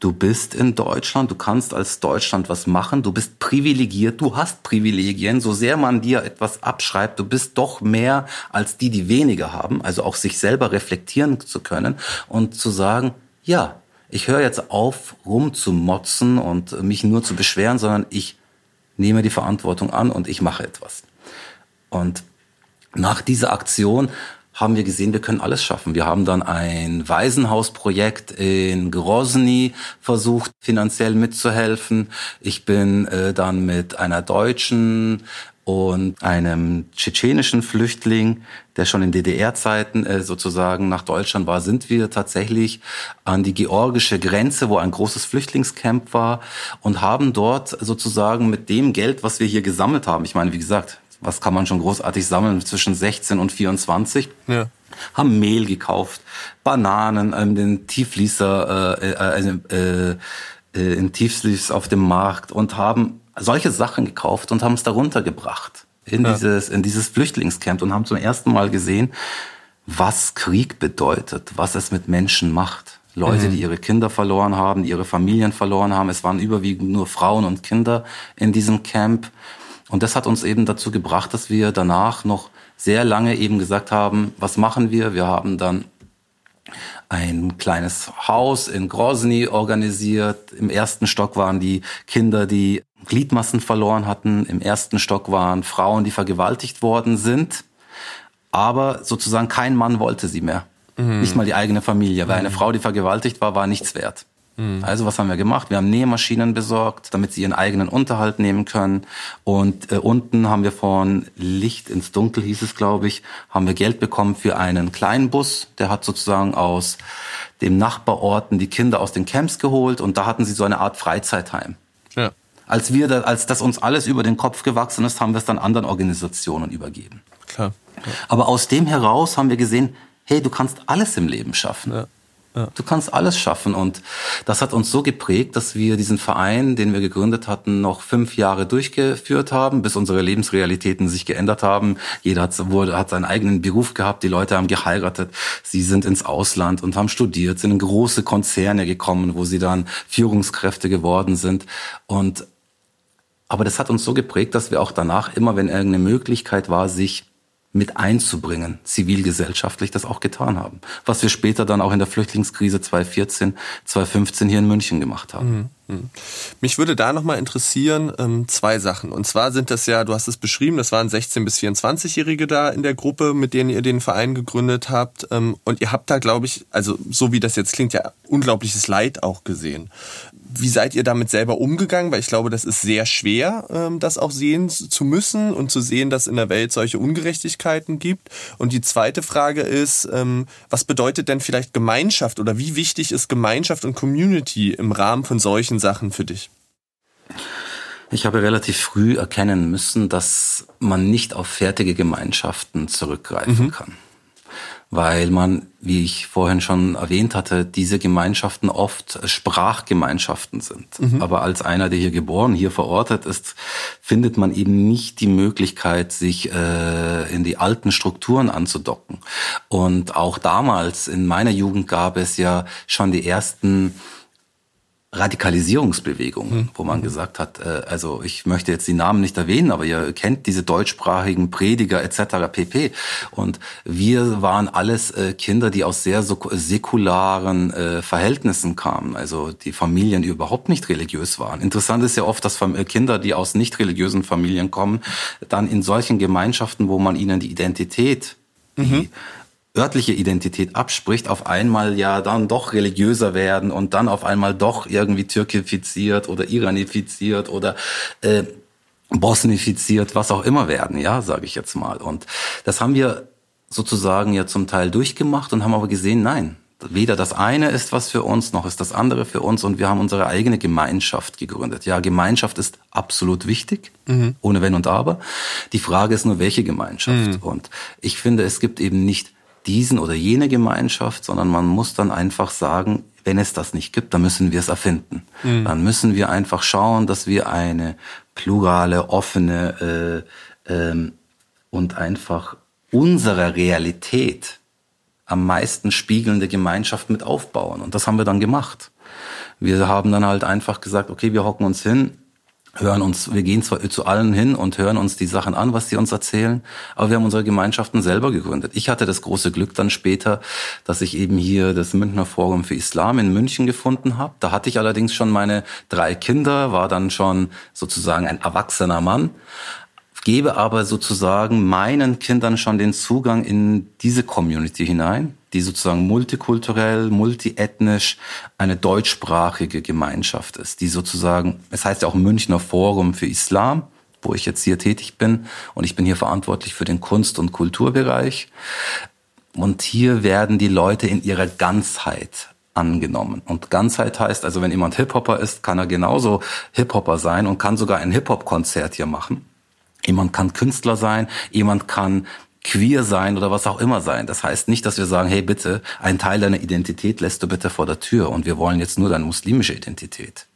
Du bist in Deutschland, du kannst als Deutschland was machen, du bist privilegiert, du hast Privilegien, so sehr man dir etwas abschreibt, du bist doch mehr als die, die weniger haben, also auch sich selber reflektieren zu können und zu sagen, ja, ich höre jetzt auf, rumzumotzen und mich nur zu beschweren, sondern ich nehme die Verantwortung an und ich mache etwas. Und nach dieser Aktion haben wir gesehen, wir können alles schaffen. Wir haben dann ein Waisenhausprojekt in Grozny versucht, finanziell mitzuhelfen. Ich bin äh, dann mit einer deutschen und einem tschetschenischen Flüchtling, der schon in DDR-Zeiten äh, sozusagen nach Deutschland war, sind wir tatsächlich an die georgische Grenze, wo ein großes Flüchtlingscamp war und haben dort sozusagen mit dem Geld, was wir hier gesammelt haben, ich meine, wie gesagt, was kann man schon großartig sammeln zwischen 16 und 24. Ja. Haben Mehl gekauft, Bananen, ähm, den Tiefließer, äh, äh, also, äh, äh, in Tiefsleeves auf dem Markt und haben solche Sachen gekauft und haben es darunter gebracht in ja. dieses in dieses Flüchtlingscamp und haben zum ersten Mal gesehen, was Krieg bedeutet, was es mit Menschen macht. Leute, mhm. die ihre Kinder verloren haben, die ihre Familien verloren haben. Es waren überwiegend nur Frauen und Kinder in diesem Camp. Und das hat uns eben dazu gebracht, dass wir danach noch sehr lange eben gesagt haben, was machen wir? Wir haben dann ein kleines Haus in Grozny organisiert. Im ersten Stock waren die Kinder, die Gliedmassen verloren hatten. Im ersten Stock waren Frauen, die vergewaltigt worden sind. Aber sozusagen kein Mann wollte sie mehr. Mhm. Nicht mal die eigene Familie, weil eine mhm. Frau, die vergewaltigt war, war nichts wert. Mhm. Also was haben wir gemacht? Wir haben Nähmaschinen besorgt, damit sie ihren eigenen Unterhalt nehmen können. Und äh, unten haben wir von Licht ins Dunkel, hieß es, glaube ich, haben wir Geld bekommen für einen kleinen Bus. Der hat sozusagen aus dem Nachbarorten die Kinder aus den Camps geholt und da hatten sie so eine Art Freizeitheim. Ja. Als wir, da, als das uns alles über den Kopf gewachsen ist, haben wir es dann anderen Organisationen übergeben. Klar. Ja. Aber aus dem heraus haben wir gesehen, hey, du kannst alles im Leben schaffen. Ja. Ja. Du kannst alles schaffen. Und das hat uns so geprägt, dass wir diesen Verein, den wir gegründet hatten, noch fünf Jahre durchgeführt haben, bis unsere Lebensrealitäten sich geändert haben. Jeder hat, wurde, hat seinen eigenen Beruf gehabt, die Leute haben geheiratet, sie sind ins Ausland und haben studiert, sind in große Konzerne gekommen, wo sie dann Führungskräfte geworden sind. Und aber das hat uns so geprägt, dass wir auch danach immer, wenn irgendeine Möglichkeit war, sich mit einzubringen, zivilgesellschaftlich das auch getan haben. Was wir später dann auch in der Flüchtlingskrise 2014, 2015 hier in München gemacht haben. Mhm. mhm. Mich würde da nochmal interessieren, ähm, zwei Sachen. Und zwar sind das ja, du hast es beschrieben, das waren 16- bis 24-Jährige da in der Gruppe, mit denen ihr den Verein gegründet habt. Ähm, und ihr habt da, glaube ich, also so wie das jetzt klingt, ja unglaubliches Leid auch gesehen. Wie seid ihr damit selber umgegangen? Weil ich glaube, das ist sehr schwer, ähm, das auch sehen zu müssen und zu sehen, dass in der Welt solche Ungerechtigkeiten gibt. Und die zweite Frage ist, ähm, was bedeutet denn vielleicht Gemeinschaft oder wie wichtig ist Gemeinschaft und Community im Rahmen von solchen Sachen für dich? Ich habe relativ früh erkennen müssen, dass man nicht auf fertige Gemeinschaften zurückgreifen mhm. kann weil man, wie ich vorhin schon erwähnt hatte, diese Gemeinschaften oft Sprachgemeinschaften sind. Mhm. Aber als einer, der hier geboren, hier verortet ist, findet man eben nicht die Möglichkeit, sich äh, in die alten Strukturen anzudocken. Und auch damals, in meiner Jugend, gab es ja schon die ersten Radikalisierungsbewegung, hm. wo man gesagt hat, äh, also ich möchte jetzt die Namen nicht erwähnen, aber ihr kennt diese deutschsprachigen Prediger etc. pp. Und wir waren alles äh, Kinder, die aus sehr säkularen äh, Verhältnissen kamen, also die Familien, die überhaupt nicht religiös waren. Interessant ist ja oft, dass Kinder, die aus nicht religiösen Familien kommen, dann in solchen Gemeinschaften, wo man ihnen die Identität, die mhm örtliche Identität abspricht, auf einmal ja dann doch religiöser werden und dann auf einmal doch irgendwie türkifiziert oder iranifiziert oder äh, bosnifiziert, was auch immer werden, ja, sage ich jetzt mal. Und das haben wir sozusagen ja zum Teil durchgemacht und haben aber gesehen, nein, weder das eine ist was für uns, noch ist das andere für uns und wir haben unsere eigene Gemeinschaft gegründet. Ja, Gemeinschaft ist absolut wichtig, mhm. ohne Wenn und Aber. Die Frage ist nur, welche Gemeinschaft. Mhm. Und ich finde, es gibt eben nicht diesen oder jene Gemeinschaft, sondern man muss dann einfach sagen, wenn es das nicht gibt, dann müssen wir es erfinden. Mhm. Dann müssen wir einfach schauen, dass wir eine plurale, offene äh, ähm, und einfach unserer Realität am meisten spiegelnde Gemeinschaft mit aufbauen. Und das haben wir dann gemacht. Wir haben dann halt einfach gesagt, okay, wir hocken uns hin, hören uns, wir gehen zwar zu allen hin und hören uns die Sachen an, was sie uns erzählen, aber wir haben unsere Gemeinschaften selber gegründet. Ich hatte das große Glück dann später, dass ich eben hier das Münchner Forum für Islam in München gefunden habe. Da hatte ich allerdings schon meine drei Kinder, war dann schon sozusagen ein erwachsener Mann, gebe aber sozusagen meinen Kindern schon den Zugang in diese Community hinein die sozusagen multikulturell, multiethnisch eine deutschsprachige Gemeinschaft ist, die sozusagen, es heißt ja auch Münchner Forum für Islam, wo ich jetzt hier tätig bin und ich bin hier verantwortlich für den Kunst- und Kulturbereich. Und hier werden die Leute in ihrer Ganzheit angenommen. Und Ganzheit heißt also, wenn jemand Hip-Hopper ist, kann er genauso Hip-Hopper sein und kann sogar ein Hip-Hop-Konzert hier machen. Jemand kann Künstler sein, jemand kann queer sein oder was auch immer sein. Das heißt nicht, dass wir sagen, hey bitte, einen Teil deiner Identität lässt du bitte vor der Tür und wir wollen jetzt nur deine muslimische Identität.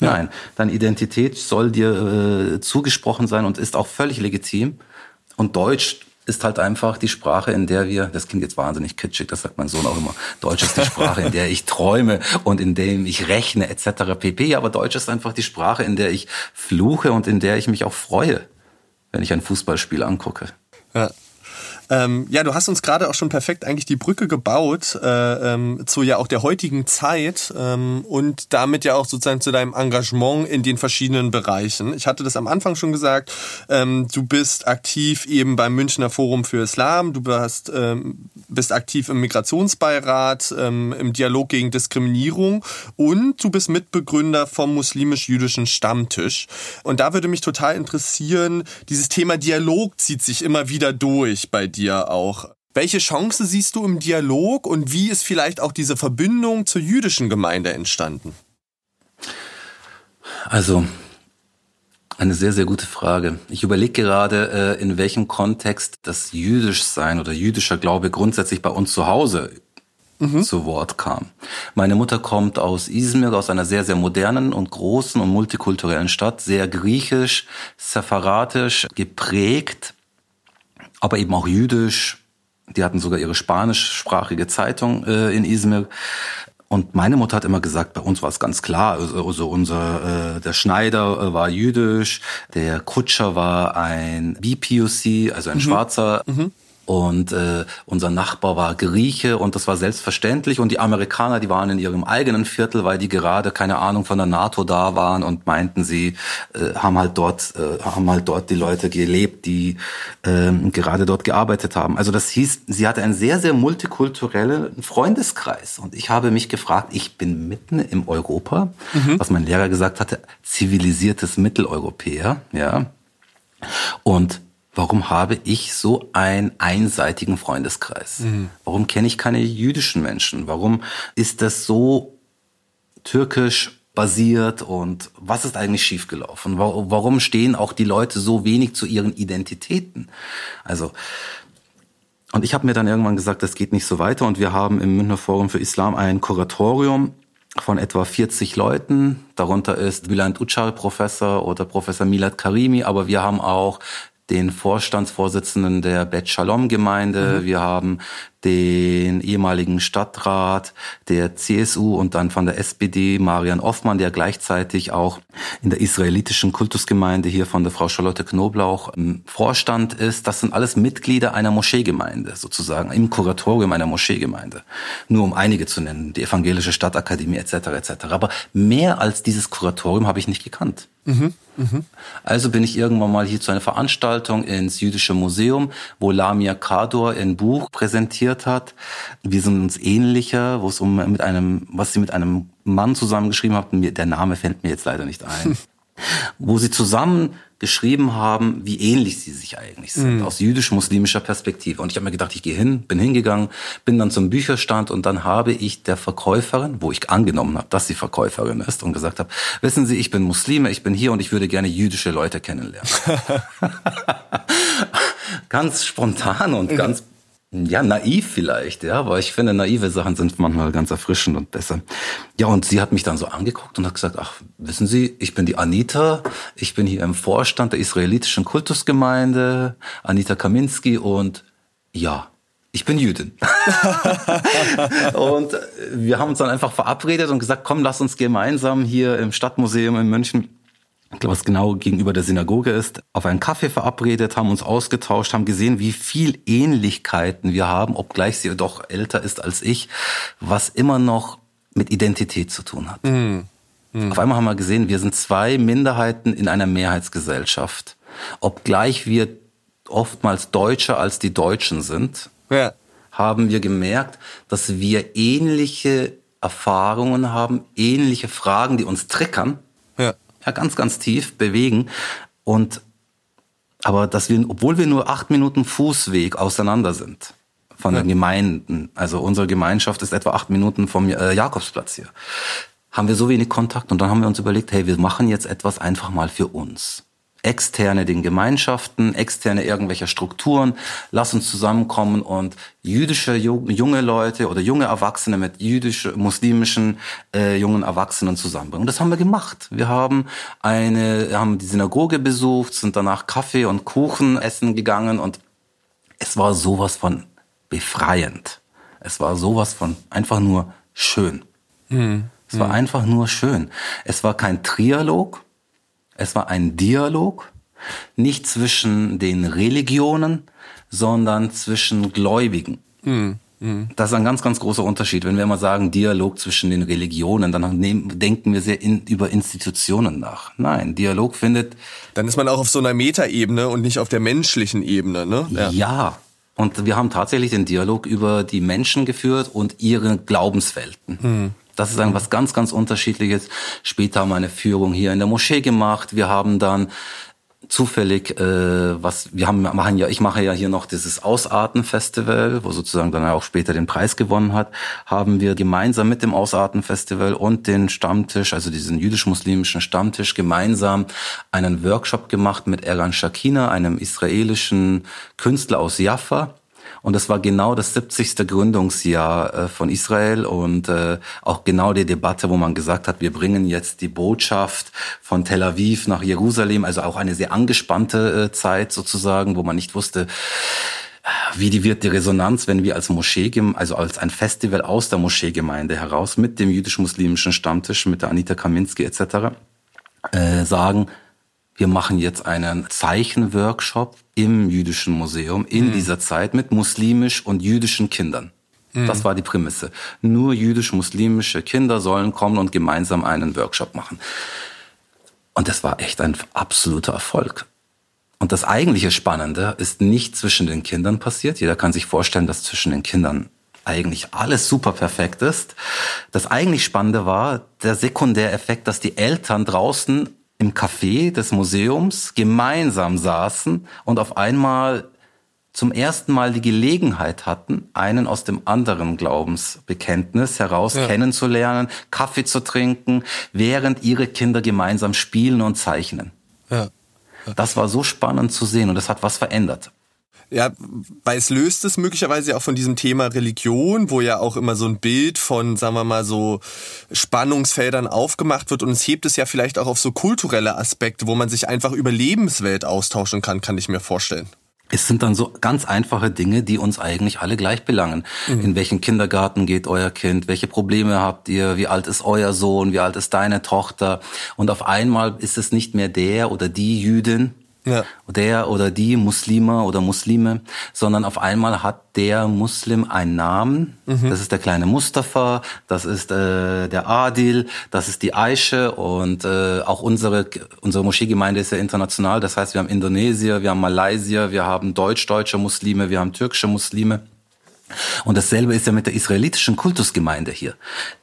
Ja. Nein, deine Identität soll dir äh, zugesprochen sein und ist auch völlig legitim. Und Deutsch ist halt einfach die Sprache, in der wir, das klingt jetzt wahnsinnig kitschig, das sagt mein Sohn auch immer, Deutsch ist die Sprache, in der ich träume und in der ich rechne etc. pp. Aber Deutsch ist einfach die Sprache, in der ich fluche und in der ich mich auch freue, wenn ich ein Fußballspiel angucke. Ja. Ähm, ja, du hast uns gerade auch schon perfekt eigentlich die Brücke gebaut äh, ähm, zu ja auch der heutigen Zeit ähm, und damit ja auch sozusagen zu deinem Engagement in den verschiedenen Bereichen. Ich hatte das am Anfang schon gesagt, ähm, du bist aktiv eben beim Münchner Forum für Islam, du hast, ähm, bist aktiv im Migrationsbeirat, ähm, im Dialog gegen Diskriminierung und du bist Mitbegründer vom muslimisch-jüdischen Stammtisch. Und da würde mich total interessieren, dieses Thema Dialog zieht sich immer wieder durch bei dir dir auch. Welche Chance siehst du im Dialog und wie ist vielleicht auch diese Verbindung zur jüdischen Gemeinde entstanden? Also, eine sehr, sehr gute Frage. Ich überlege gerade, äh, in welchem Kontext das Jüdischsein oder jüdischer Glaube grundsätzlich bei uns zu Hause mhm. zu Wort kam. Meine Mutter kommt aus Izmir, aus einer sehr, sehr modernen und großen und multikulturellen Stadt, sehr griechisch, sepharatisch geprägt aber eben auch jüdisch. Die hatten sogar ihre spanischsprachige Zeitung äh, in Izmir. Und meine Mutter hat immer gesagt, bei uns war es ganz klar, also, also unser äh, der Schneider äh, war jüdisch, der Kutscher war ein BPUC, also ein mhm. Schwarzer. Mhm und äh, unser Nachbar war Grieche und das war selbstverständlich und die Amerikaner, die waren in ihrem eigenen Viertel, weil die gerade keine Ahnung von der NATO da waren und meinten, sie äh, haben halt dort äh, haben halt dort die Leute gelebt, die äh, gerade dort gearbeitet haben. Also das hieß, sie hatte einen sehr sehr multikulturellen Freundeskreis und ich habe mich gefragt, ich bin mitten im Europa, mhm. was mein Lehrer gesagt hatte, zivilisiertes Mitteleuropäer, ja. Und warum habe ich so einen einseitigen Freundeskreis? Mhm. Warum kenne ich keine jüdischen Menschen? Warum ist das so türkisch basiert und was ist eigentlich schiefgelaufen? Warum stehen auch die Leute so wenig zu ihren Identitäten? Also und ich habe mir dann irgendwann gesagt, das geht nicht so weiter und wir haben im Münchner Forum für Islam ein Kuratorium von etwa 40 Leuten. Darunter ist Bülent Uçar Professor oder Professor Milad Karimi, aber wir haben auch den Vorstandsvorsitzenden der Bet Shalom Gemeinde, mhm. wir haben den ehemaligen Stadtrat der CSU und dann von der SPD, Marian Offmann, der gleichzeitig auch in der israelitischen Kultusgemeinde hier von der Frau Charlotte Knoblauch im Vorstand ist. Das sind alles Mitglieder einer Moscheegemeinde, sozusagen, im Kuratorium einer Moscheegemeinde. Nur um einige zu nennen, die Evangelische Stadtakademie etc. etc. Aber mehr als dieses Kuratorium habe ich nicht gekannt. Mhm, mh. Also bin ich irgendwann mal hier zu einer Veranstaltung ins Jüdische Museum, wo Lamia Kador ein Buch präsentiert hat. Wir sind uns ähnlicher, wo es um mit einem, was sie mit einem Mann zusammengeschrieben hat. Der Name fällt mir jetzt leider nicht ein. wo sie zusammen geschrieben haben, wie ähnlich sie sich eigentlich sind, mhm. aus jüdisch-muslimischer Perspektive. Und ich habe mir gedacht, ich gehe hin, bin hingegangen, bin dann zum Bücherstand und dann habe ich der Verkäuferin, wo ich angenommen habe, dass sie Verkäuferin ist und gesagt habe, wissen Sie, ich bin Muslime, ich bin hier und ich würde gerne jüdische Leute kennenlernen. ganz spontan und ganz ja, naiv vielleicht, ja, aber ich finde, naive Sachen sind manchmal ganz erfrischend und besser. Ja, und sie hat mich dann so angeguckt und hat gesagt, ach, wissen Sie, ich bin die Anita, ich bin hier im Vorstand der israelitischen Kultusgemeinde, Anita Kaminski und ja, ich bin Jüdin. und wir haben uns dann einfach verabredet und gesagt, komm, lass uns gemeinsam hier im Stadtmuseum in München was genau gegenüber der Synagoge ist, auf einen Kaffee verabredet, haben uns ausgetauscht, haben gesehen, wie viel Ähnlichkeiten wir haben, obgleich sie doch älter ist als ich, was immer noch mit Identität zu tun hat. Mhm. Mhm. Auf einmal haben wir gesehen, wir sind zwei Minderheiten in einer Mehrheitsgesellschaft. Obgleich wir oftmals Deutscher als die Deutschen sind, ja. haben wir gemerkt, dass wir ähnliche Erfahrungen haben, ähnliche Fragen, die uns triggern ja, ganz, ganz tief bewegen. Und aber dass wir, obwohl wir nur acht Minuten Fußweg auseinander sind von ja. den Gemeinden, also unsere Gemeinschaft ist etwa acht Minuten vom äh, Jakobsplatz hier, haben wir so wenig Kontakt und dann haben wir uns überlegt, hey, wir machen jetzt etwas einfach mal für uns. Externe den Gemeinschaften, externe irgendwelcher Strukturen. Lass uns zusammenkommen und jüdische junge Leute oder junge Erwachsene mit jüdisch muslimischen äh, jungen Erwachsenen zusammenbringen. Und das haben wir gemacht. Wir haben eine, haben die Synagoge besucht, sind danach Kaffee und Kuchen essen gegangen und es war sowas von befreiend. Es war sowas von einfach nur schön. Mhm. Es war mhm. einfach nur schön. Es war kein Trialog es war ein Dialog, nicht zwischen den Religionen, sondern zwischen Gläubigen. Mhm. Das ist ein ganz, ganz großer Unterschied. Wenn wir immer sagen Dialog zwischen den Religionen, dann denken wir sehr in, über Institutionen nach. Nein, Dialog findet. Dann ist man auch auf so einer Metaebene und nicht auf der menschlichen Ebene, ne? Ja. ja. Und wir haben tatsächlich den Dialog über die Menschen geführt und ihre Glaubenswelten. Mhm. Das ist ein was ganz, ganz unterschiedliches. Später haben wir eine Führung hier in der Moschee gemacht. Wir haben dann zufällig, äh, was wir haben machen ja, ich mache ja hier noch dieses Ausarten-Festival, wo sozusagen dann auch später den Preis gewonnen hat, haben wir gemeinsam mit dem Ausarten-Festival und den Stammtisch, also diesen jüdisch-muslimischen Stammtisch, gemeinsam einen Workshop gemacht mit Eran Shakina, einem israelischen Künstler aus Jaffa und das war genau das 70. Gründungsjahr äh, von Israel und äh, auch genau die Debatte, wo man gesagt hat, wir bringen jetzt die Botschaft von Tel Aviv nach Jerusalem, also auch eine sehr angespannte äh, Zeit sozusagen, wo man nicht wusste, wie die wird die Resonanz, wenn wir als Moschee, also als ein Festival aus der Moscheegemeinde heraus mit dem jüdisch-muslimischen Stammtisch, mit der Anita Kaminski etc. Äh, sagen, wir machen jetzt einen Zeichenworkshop im jüdischen Museum in mhm. dieser Zeit mit muslimisch und jüdischen Kindern. Mhm. Das war die Prämisse. Nur jüdisch-muslimische Kinder sollen kommen und gemeinsam einen Workshop machen. Und das war echt ein absoluter Erfolg. Und das eigentliche Spannende ist nicht zwischen den Kindern passiert. Jeder kann sich vorstellen, dass zwischen den Kindern eigentlich alles super perfekt ist. Das eigentlich Spannende war der Sekundäreffekt, dass die Eltern draußen im Café des Museums gemeinsam saßen und auf einmal zum ersten Mal die Gelegenheit hatten, einen aus dem anderen Glaubensbekenntnis heraus ja. kennenzulernen, Kaffee zu trinken, während ihre Kinder gemeinsam spielen und zeichnen. Ja. Ja. Das war so spannend zu sehen und das hat was verändert. Ja, weil es löst es möglicherweise auch von diesem Thema Religion, wo ja auch immer so ein Bild von, sagen wir mal, so Spannungsfeldern aufgemacht wird und es hebt es ja vielleicht auch auf so kulturelle Aspekte, wo man sich einfach über Lebenswelt austauschen kann, kann ich mir vorstellen. Es sind dann so ganz einfache Dinge, die uns eigentlich alle gleich belangen. Mhm. In welchen Kindergarten geht euer Kind? Welche Probleme habt ihr? Wie alt ist euer Sohn? Wie alt ist deine Tochter? Und auf einmal ist es nicht mehr der oder die Jüdin, ja. der oder die Muslime oder Muslime, sondern auf einmal hat der Muslim einen Namen. Mhm. Das ist der kleine Mustafa, das ist äh, der Adil, das ist die Aische und äh, auch unsere unsere Moscheegemeinde ist ja international. Das heißt, wir haben Indonesier, wir haben Malaysier, wir haben deutsch-deutsche Muslime, wir haben türkische Muslime. Und dasselbe ist ja mit der israelitischen Kultusgemeinde hier.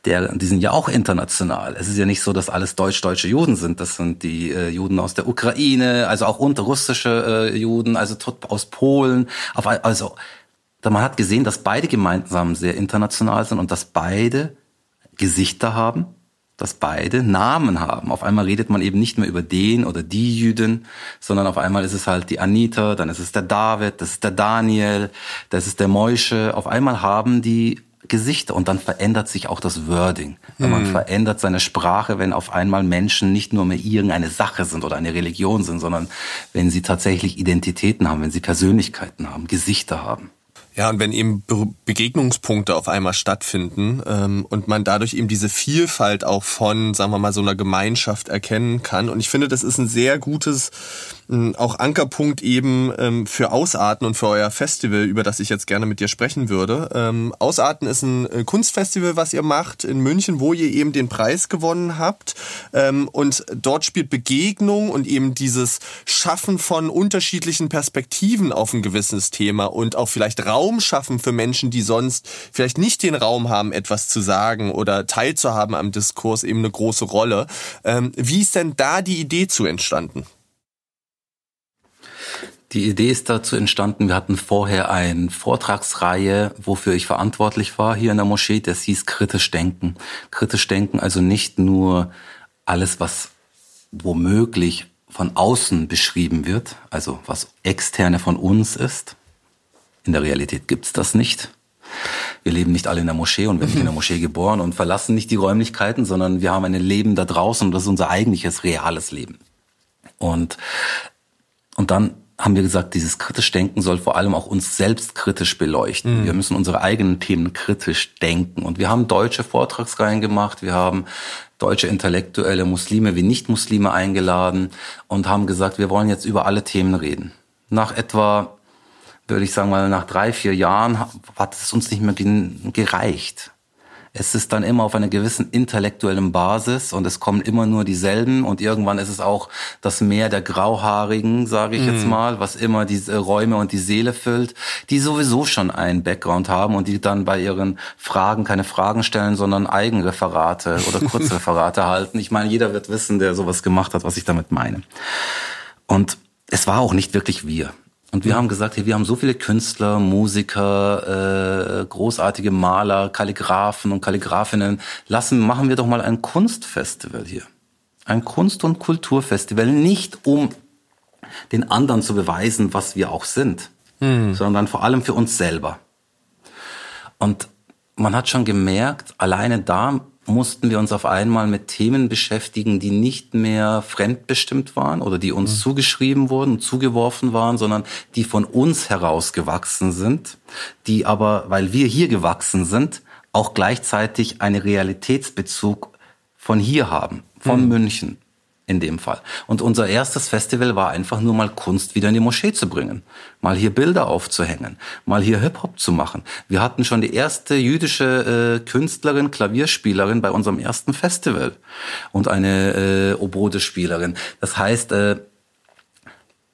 Der, die sind ja auch international. Es ist ja nicht so, dass alles deutsch-deutsche Juden sind. Das sind die äh, Juden aus der Ukraine, also auch unterrussische äh, Juden, also aus Polen. Auf, also man hat gesehen, dass beide gemeinsam sehr international sind und dass beide Gesichter haben dass beide Namen haben. Auf einmal redet man eben nicht mehr über den oder die Jüdin, sondern auf einmal ist es halt die Anita, dann ist es der David, das ist der Daniel, das ist der Moische. Auf einmal haben die Gesichter und dann verändert sich auch das Wording. Mhm. Man verändert seine Sprache, wenn auf einmal Menschen nicht nur mehr irgendeine Sache sind oder eine Religion sind, sondern wenn sie tatsächlich Identitäten haben, wenn sie Persönlichkeiten haben, Gesichter haben. Ja, und wenn eben Be Begegnungspunkte auf einmal stattfinden ähm, und man dadurch eben diese Vielfalt auch von, sagen wir mal, so einer Gemeinschaft erkennen kann. Und ich finde, das ist ein sehr gutes auch Ankerpunkt eben ähm, für Ausarten und für euer Festival, über das ich jetzt gerne mit dir sprechen würde. Ähm, Ausarten ist ein äh, Kunstfestival, was ihr macht in München, wo ihr eben den Preis gewonnen habt. Ähm, und dort spielt Begegnung und eben dieses Schaffen von unterschiedlichen Perspektiven auf ein gewisses Thema und auch vielleicht Raum schaffen für Menschen, die sonst vielleicht nicht den Raum haben, etwas zu sagen oder teilzuhaben am Diskurs eben eine große Rolle. Wie ist denn da die Idee zu entstanden? Die Idee ist dazu entstanden, wir hatten vorher eine Vortragsreihe, wofür ich verantwortlich war hier in der Moschee, das hieß kritisch denken. Kritisch denken, also nicht nur alles, was womöglich von außen beschrieben wird, also was externe von uns ist. In der Realität gibt's das nicht. Wir leben nicht alle in der Moschee und werden nicht in der Moschee geboren und verlassen nicht die Räumlichkeiten, sondern wir haben ein Leben da draußen und das ist unser eigentliches, reales Leben. Und, und dann haben wir gesagt, dieses kritisch Denken soll vor allem auch uns selbst kritisch beleuchten. Mhm. Wir müssen unsere eigenen Themen kritisch denken. Und wir haben deutsche Vortragsreihen gemacht, wir haben deutsche intellektuelle Muslime wie Nicht-Muslime eingeladen und haben gesagt, wir wollen jetzt über alle Themen reden. Nach etwa, würde ich sagen mal, nach drei, vier Jahren hat es uns nicht mehr gereicht es ist dann immer auf einer gewissen intellektuellen Basis und es kommen immer nur dieselben und irgendwann ist es auch das Meer der Grauhaarigen, sage ich mhm. jetzt mal, was immer diese Räume und die Seele füllt, die sowieso schon einen Background haben und die dann bei ihren Fragen keine Fragen stellen, sondern Eigenreferate oder Kurzreferate halten. Ich meine, jeder wird wissen, der sowas gemacht hat, was ich damit meine. Und es war auch nicht wirklich wir. Und wir haben gesagt, hey, wir haben so viele Künstler, Musiker, äh, großartige Maler, Kalligraphen und Kalligraphinnen. Lassen, machen wir doch mal ein Kunstfestival hier. Ein Kunst- und Kulturfestival, nicht um den anderen zu beweisen, was wir auch sind, hm. sondern vor allem für uns selber. Und man hat schon gemerkt, alleine da mussten wir uns auf einmal mit Themen beschäftigen, die nicht mehr fremdbestimmt waren oder die uns mhm. zugeschrieben wurden, zugeworfen waren, sondern die von uns herausgewachsen sind, die aber, weil wir hier gewachsen sind, auch gleichzeitig einen Realitätsbezug von hier haben, von mhm. München in dem Fall. Und unser erstes Festival war einfach nur mal Kunst wieder in die Moschee zu bringen, mal hier Bilder aufzuhängen, mal hier Hip-Hop zu machen. Wir hatten schon die erste jüdische äh, Künstlerin, Klavierspielerin bei unserem ersten Festival und eine äh, Obodespielerin. Das heißt, äh,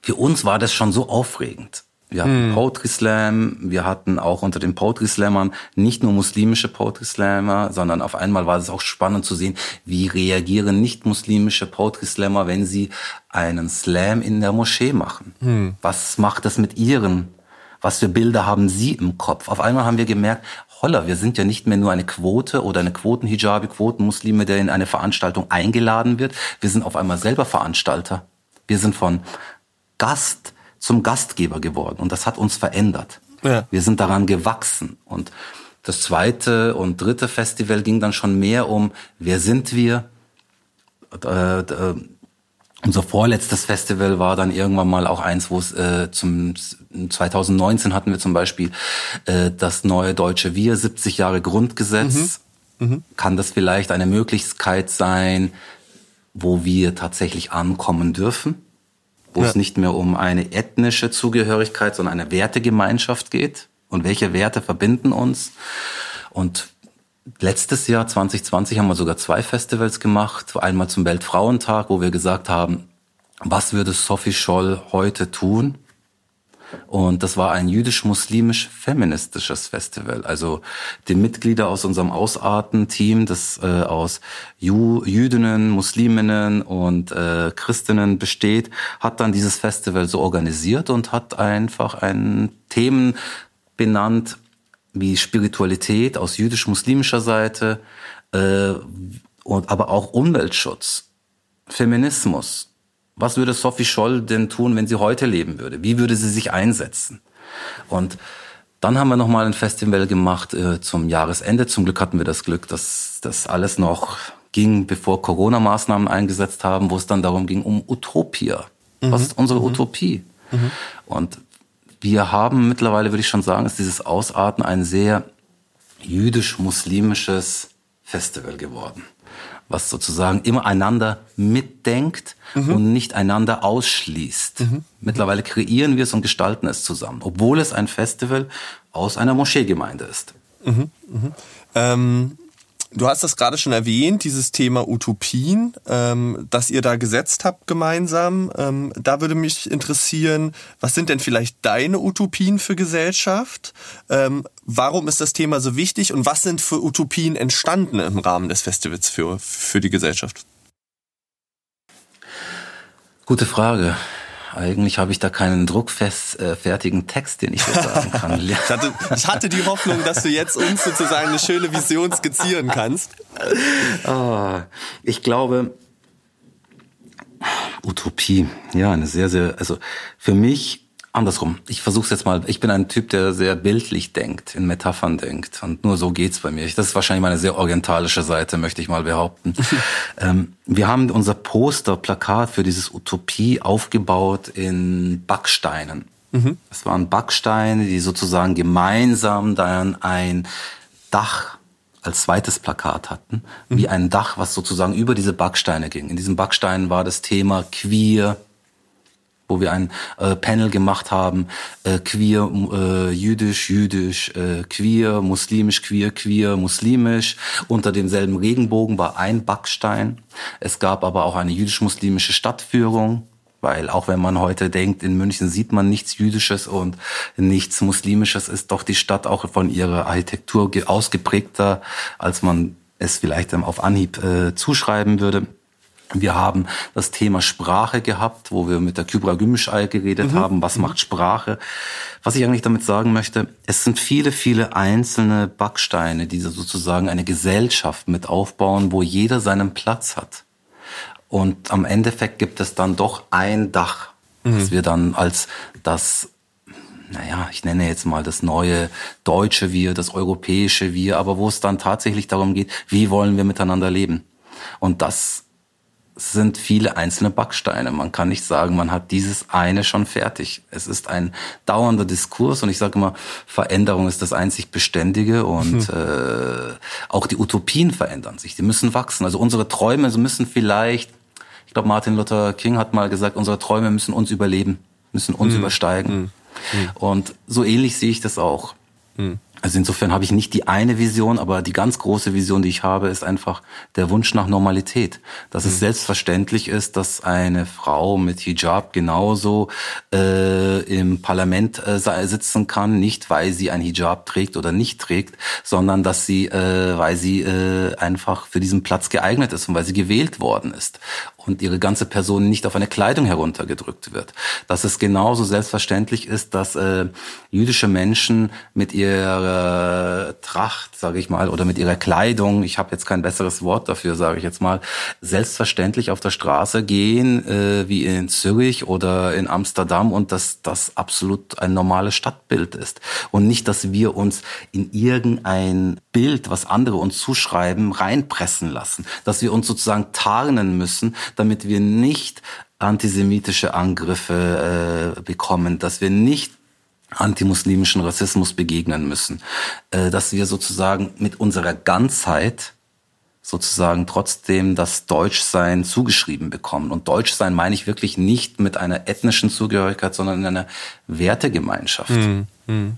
für uns war das schon so aufregend. Wir hatten hm. Poetry Slam, wir hatten auch unter den Poetry Slammern nicht nur muslimische Poetry Slammer, sondern auf einmal war es auch spannend zu sehen, wie reagieren nicht muslimische Poetry Slammer, wenn sie einen Slam in der Moschee machen. Hm. Was macht das mit ihren? Was für Bilder haben sie im Kopf? Auf einmal haben wir gemerkt, holla, wir sind ja nicht mehr nur eine Quote oder eine Quotenhijabi, Quotenmuslime, der in eine Veranstaltung eingeladen wird. Wir sind auf einmal selber Veranstalter. Wir sind von Gast zum Gastgeber geworden und das hat uns verändert. Ja. Wir sind daran gewachsen und das zweite und dritte Festival ging dann schon mehr um, wer sind wir? Äh, äh, unser vorletztes Festival war dann irgendwann mal auch eins, wo es äh, zum 2019 hatten wir zum Beispiel äh, das neue deutsche Wir, 70 Jahre Grundgesetz. Mhm. Mhm. Kann das vielleicht eine Möglichkeit sein, wo wir tatsächlich ankommen dürfen? Wo ja. es nicht mehr um eine ethnische Zugehörigkeit, sondern eine Wertegemeinschaft geht. Und welche Werte verbinden uns? Und letztes Jahr, 2020, haben wir sogar zwei Festivals gemacht. Einmal zum Weltfrauentag, wo wir gesagt haben, was würde Sophie Scholl heute tun? Und das war ein jüdisch-muslimisch-feministisches Festival. Also die Mitglieder aus unserem Ausarten-Team, das äh, aus Ju Jüdinnen, Musliminnen und äh, Christinnen besteht, hat dann dieses Festival so organisiert und hat einfach ein Themen benannt, wie Spiritualität aus jüdisch-muslimischer Seite, äh, und aber auch Umweltschutz, Feminismus, was würde Sophie Scholl denn tun, wenn sie heute leben würde? Wie würde sie sich einsetzen? Und dann haben wir nochmal ein Festival gemacht äh, zum Jahresende. Zum Glück hatten wir das Glück, dass das alles noch ging, bevor Corona-Maßnahmen eingesetzt haben, wo es dann darum ging, um Utopia. Mhm. Was ist unsere mhm. Utopie? Mhm. Und wir haben mittlerweile, würde ich schon sagen, ist dieses Ausarten ein sehr jüdisch-muslimisches Festival geworden was sozusagen immer einander mitdenkt mhm. und nicht einander ausschließt. Mhm. Mittlerweile kreieren wir es und gestalten es zusammen, obwohl es ein Festival aus einer Moscheegemeinde ist. Mhm. mhm. Ähm, Du hast das gerade schon erwähnt, dieses Thema Utopien, ähm, das ihr da gesetzt habt gemeinsam. Ähm, da würde mich interessieren, was sind denn vielleicht deine Utopien für Gesellschaft? Ähm, warum ist das Thema so wichtig und was sind für Utopien entstanden im Rahmen des Festivals für, für die Gesellschaft? Gute Frage. Eigentlich habe ich da keinen druckfertigen äh, Text, den ich so sagen kann. ich, hatte, ich hatte die Hoffnung, dass du jetzt uns sozusagen eine schöne Vision skizzieren kannst. Oh, ich glaube, Utopie, ja, eine sehr, sehr, also für mich andersrum. Ich versuche es jetzt mal. Ich bin ein Typ, der sehr bildlich denkt, in Metaphern denkt. Und nur so geht's bei mir. Das ist wahrscheinlich meine sehr orientalische Seite, möchte ich mal behaupten. ähm, wir haben unser Poster, Plakat für dieses Utopie aufgebaut in Backsteinen. Mhm. Es waren Backsteine, die sozusagen gemeinsam dann ein Dach als zweites Plakat hatten, mhm. wie ein Dach, was sozusagen über diese Backsteine ging. In diesen Backsteinen war das Thema queer, wo wir ein äh, Panel gemacht haben, äh, queer, äh, jüdisch, jüdisch, äh, queer, muslimisch, queer, queer, muslimisch. Unter demselben Regenbogen war ein Backstein. Es gab aber auch eine jüdisch-muslimische Stadtführung, weil auch wenn man heute denkt, in München sieht man nichts Jüdisches und nichts Muslimisches, ist doch die Stadt auch von ihrer Architektur ausgeprägter, als man es vielleicht auf Anhieb äh, zuschreiben würde. Wir haben das Thema Sprache gehabt, wo wir mit der Kybra Gümüşay geredet mhm. haben. Was mhm. macht Sprache? Was ich eigentlich damit sagen möchte, es sind viele, viele einzelne Backsteine, die sozusagen eine Gesellschaft mit aufbauen, wo jeder seinen Platz hat. Und am Endeffekt gibt es dann doch ein Dach, mhm. das wir dann als das naja, ich nenne jetzt mal das neue deutsche Wir, das europäische Wir, aber wo es dann tatsächlich darum geht, wie wollen wir miteinander leben? Und das sind viele einzelne Backsteine. Man kann nicht sagen, man hat dieses eine schon fertig. Es ist ein dauernder Diskurs und ich sage immer, Veränderung ist das einzig Beständige und hm. äh, auch die Utopien verändern sich. Die müssen wachsen. Also unsere Träume müssen vielleicht, ich glaube Martin Luther King hat mal gesagt, unsere Träume müssen uns überleben, müssen uns hm. übersteigen. Hm. hm. Und so ähnlich sehe ich das auch. Also insofern habe ich nicht die eine Vision, aber die ganz große Vision, die ich habe, ist einfach der Wunsch nach Normalität. Dass mhm. es selbstverständlich ist, dass eine Frau mit Hijab genauso äh, im Parlament äh, sitzen kann, nicht weil sie ein Hijab trägt oder nicht trägt, sondern dass sie, äh, weil sie äh, einfach für diesen Platz geeignet ist und weil sie gewählt worden ist und ihre ganze Person nicht auf eine Kleidung heruntergedrückt wird. Dass es genauso selbstverständlich ist, dass äh, jüdische Menschen mit ihrer Tracht, sage ich mal, oder mit ihrer Kleidung, ich habe jetzt kein besseres Wort dafür, sage ich jetzt mal, selbstverständlich auf der Straße gehen, äh, wie in Zürich oder in Amsterdam und dass das absolut ein normales Stadtbild ist. Und nicht, dass wir uns in irgendein Bild, was andere uns zuschreiben, reinpressen lassen. Dass wir uns sozusagen tarnen müssen, damit wir nicht antisemitische Angriffe äh, bekommen, dass wir nicht antimuslimischen Rassismus begegnen müssen, äh, dass wir sozusagen mit unserer Ganzheit sozusagen trotzdem das Deutschsein zugeschrieben bekommen. Und Deutschsein meine ich wirklich nicht mit einer ethnischen Zugehörigkeit, sondern in einer Wertegemeinschaft. Mhm.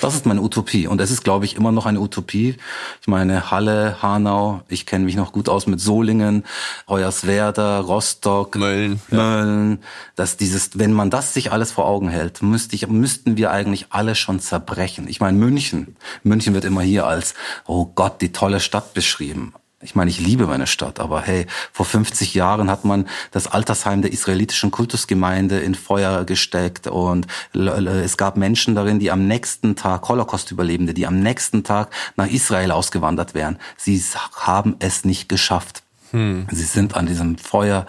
Das ist meine Utopie. Und es ist, glaube ich, immer noch eine Utopie. Ich meine, Halle, Hanau, ich kenne mich noch gut aus mit Solingen, Hoyerswerda, Rostock, Mölln. Mölln. Ja. Dass dieses, wenn man das sich alles vor Augen hält, müsste ich, müssten wir eigentlich alle schon zerbrechen. Ich meine, München. München wird immer hier als, oh Gott, die tolle Stadt beschrieben. Ich meine, ich liebe meine Stadt, aber hey, vor 50 Jahren hat man das Altersheim der israelitischen Kultusgemeinde in Feuer gesteckt und es gab Menschen darin, die am nächsten Tag, Holocaust-Überlebende, die am nächsten Tag nach Israel ausgewandert wären. Sie haben es nicht geschafft. Hm. Sie sind an diesem Feuer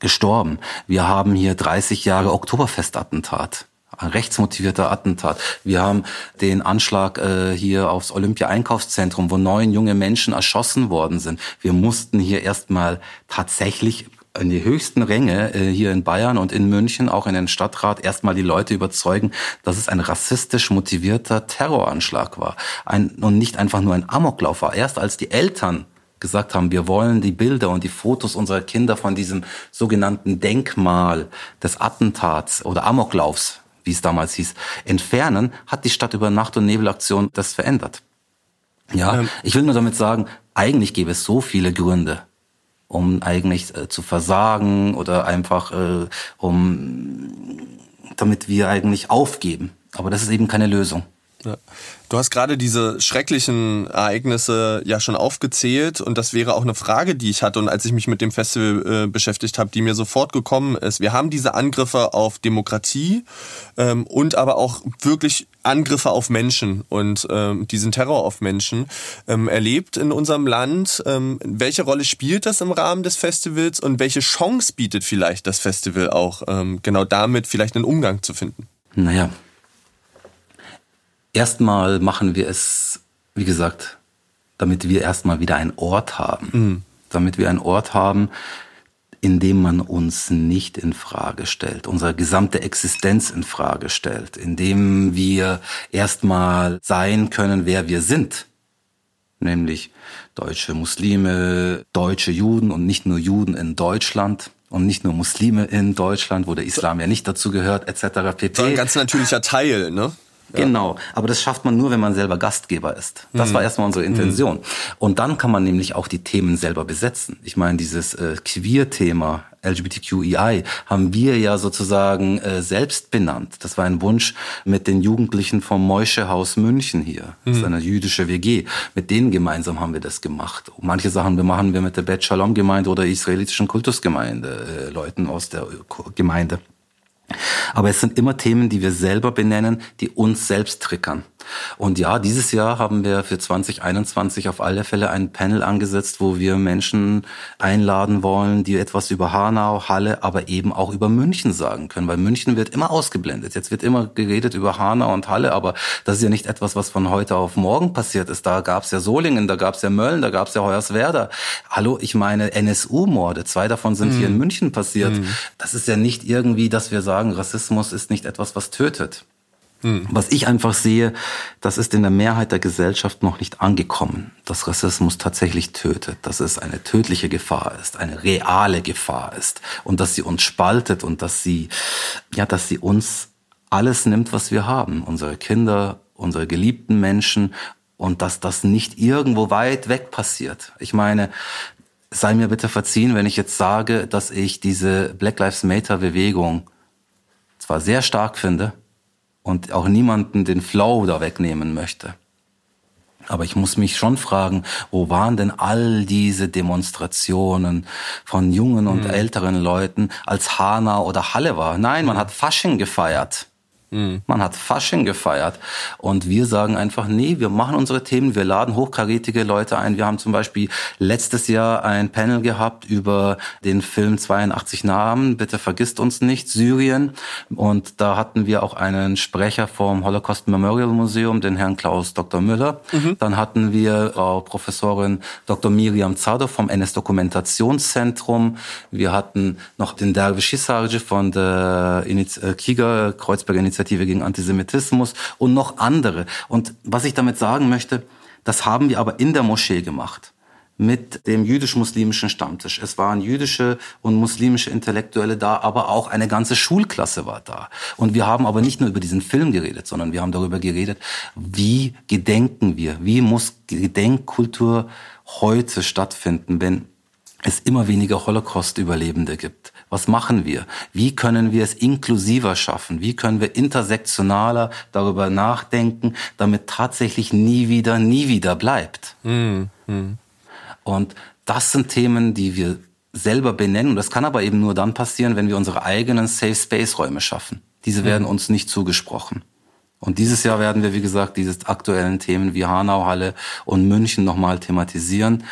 gestorben. Wir haben hier 30 Jahre Oktoberfestattentat ein rechtsmotivierter Attentat. Wir haben den Anschlag äh, hier aufs Olympia-Einkaufszentrum, wo neun junge Menschen erschossen worden sind. Wir mussten hier erstmal tatsächlich in die höchsten Ränge äh, hier in Bayern und in München, auch in den Stadtrat, erstmal die Leute überzeugen, dass es ein rassistisch motivierter Terroranschlag war. Ein, und nicht einfach nur ein Amoklauf war. Erst als die Eltern gesagt haben, wir wollen die Bilder und die Fotos unserer Kinder von diesem sogenannten Denkmal des Attentats oder Amoklaufs wie es damals hieß, entfernen, hat die Stadt über Nacht- und Nebelaktion das verändert. Ja, ähm. ich will nur damit sagen, eigentlich gäbe es so viele Gründe, um eigentlich äh, zu versagen oder einfach äh, um damit wir eigentlich aufgeben. Aber das ist eben keine Lösung. Ja. Du hast gerade diese schrecklichen Ereignisse ja schon aufgezählt und das wäre auch eine Frage, die ich hatte und als ich mich mit dem Festival äh, beschäftigt habe, die mir sofort gekommen ist. Wir haben diese Angriffe auf Demokratie ähm, und aber auch wirklich Angriffe auf Menschen und ähm, diesen Terror auf Menschen ähm, erlebt in unserem Land. Ähm, welche Rolle spielt das im Rahmen des Festivals und welche Chance bietet vielleicht das Festival auch, ähm, genau damit vielleicht einen Umgang zu finden? Naja, erstmal machen wir es, wie gesagt, damit wir erstmal wieder einen Ort haben. Mhm. Damit wir einen Ort haben, indem man uns nicht in Frage stellt, unsere gesamte Existenz in Frage stellt, indem wir erstmal sein können, wer wir sind, nämlich deutsche Muslime, deutsche Juden und nicht nur Juden in Deutschland und nicht nur Muslime in Deutschland, wo der Islam ja nicht dazu gehört, etc. pp. ein ganz natürlicher Teil, ne? Genau, aber das schafft man nur, wenn man selber Gastgeber ist. Das mhm. war erstmal unsere Intention. Mhm. Und dann kann man nämlich auch die Themen selber besetzen. Ich meine, dieses äh, Queer-Thema, LGBTQEI, haben wir ja sozusagen äh, selbst benannt. Das war ein Wunsch mit den Jugendlichen vom Moische-Haus München hier. Das ist mhm. eine jüdische WG. Mit denen gemeinsam haben wir das gemacht. manche Sachen machen wir mit der Bet Shalom-Gemeinde oder israelitischen Kultusgemeinde, äh, Leuten aus der Gemeinde. Aber es sind immer Themen, die wir selber benennen, die uns selbst triggern. Und ja, dieses Jahr haben wir für 2021 auf alle Fälle ein Panel angesetzt, wo wir Menschen einladen wollen, die etwas über Hanau, Halle, aber eben auch über München sagen können, weil München wird immer ausgeblendet. Jetzt wird immer geredet über Hanau und Halle, aber das ist ja nicht etwas, was von heute auf morgen passiert ist. Da gab es ja Solingen, da gab es ja Mölln, da gab es ja Hoyerswerda. Hallo, ich meine NSU-Morde, zwei davon sind mhm. hier in München passiert. Mhm. Das ist ja nicht irgendwie, dass wir sagen, Rassismus ist nicht etwas, was tötet. Was ich einfach sehe, das ist in der Mehrheit der Gesellschaft noch nicht angekommen, dass Rassismus tatsächlich tötet, dass es eine tödliche Gefahr ist, eine reale Gefahr ist und dass sie uns spaltet und dass sie, ja, dass sie uns alles nimmt, was wir haben, unsere Kinder, unsere geliebten Menschen und dass das nicht irgendwo weit weg passiert. Ich meine, sei mir bitte verziehen, wenn ich jetzt sage, dass ich diese Black Lives Matter Bewegung zwar sehr stark finde, und auch niemanden den Flow da wegnehmen möchte. Aber ich muss mich schon fragen, wo waren denn all diese Demonstrationen von jungen und mhm. älteren Leuten, als Hanau oder Halle war? Nein, man hat Fasching gefeiert. Mhm. Man hat Fasching gefeiert. Und wir sagen einfach, nee, wir machen unsere Themen, wir laden hochkarätige Leute ein. Wir haben zum Beispiel letztes Jahr ein Panel gehabt über den Film 82 Namen, bitte vergisst uns nicht, Syrien. Und da hatten wir auch einen Sprecher vom Holocaust Memorial Museum, den Herrn Klaus Dr. Müller. Mhm. Dann hatten wir Frau Professorin Dr. Miriam Zado vom NS-Dokumentationszentrum. Wir hatten noch den Dervish Hisarji von der äh, Kiga Kreuzberger Initiative Initiative gegen Antisemitismus und noch andere. Und was ich damit sagen möchte, das haben wir aber in der Moschee gemacht mit dem jüdisch-muslimischen Stammtisch. Es waren jüdische und muslimische Intellektuelle da, aber auch eine ganze Schulklasse war da. Und wir haben aber nicht nur über diesen Film geredet, sondern wir haben darüber geredet, wie gedenken wir, wie muss Gedenkkultur heute stattfinden, wenn es immer weniger Holocaust-Überlebende gibt. Was machen wir? Wie können wir es inklusiver schaffen? Wie können wir intersektionaler darüber nachdenken, damit tatsächlich nie wieder, nie wieder bleibt? Mhm. Und das sind Themen, die wir selber benennen. Und das kann aber eben nur dann passieren, wenn wir unsere eigenen Safe Space Räume schaffen. Diese mhm. werden uns nicht zugesprochen. Und dieses Jahr werden wir, wie gesagt, diese aktuellen Themen wie Hanau, Halle und München nochmal thematisieren.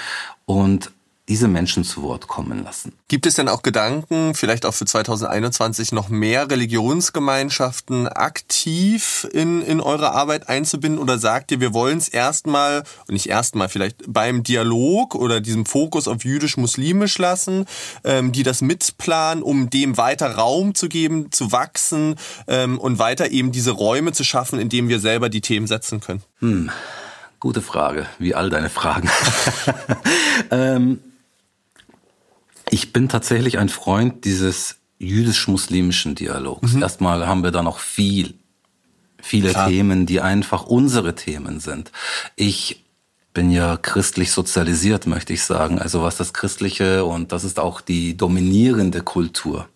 Und diese Menschen zu Wort kommen lassen. Gibt es denn auch Gedanken, vielleicht auch für 2021 noch mehr Religionsgemeinschaften aktiv in, in eure Arbeit einzubinden? Oder sagt ihr, wir wollen es erstmal, und nicht erstmal, vielleicht beim Dialog oder diesem Fokus auf jüdisch-muslimisch lassen, ähm, die das mitplanen, um dem weiter Raum zu geben, zu wachsen ähm, und weiter eben diese Räume zu schaffen, in denen wir selber die Themen setzen können? Hm. Gute Frage, wie all deine Fragen. ähm, ich bin tatsächlich ein Freund dieses jüdisch-muslimischen Dialogs. Mhm. Erstmal haben wir da noch viel, viele Klar. Themen, die einfach unsere Themen sind. Ich bin ja christlich sozialisiert, möchte ich sagen. Also was das Christliche und das ist auch die dominierende Kultur.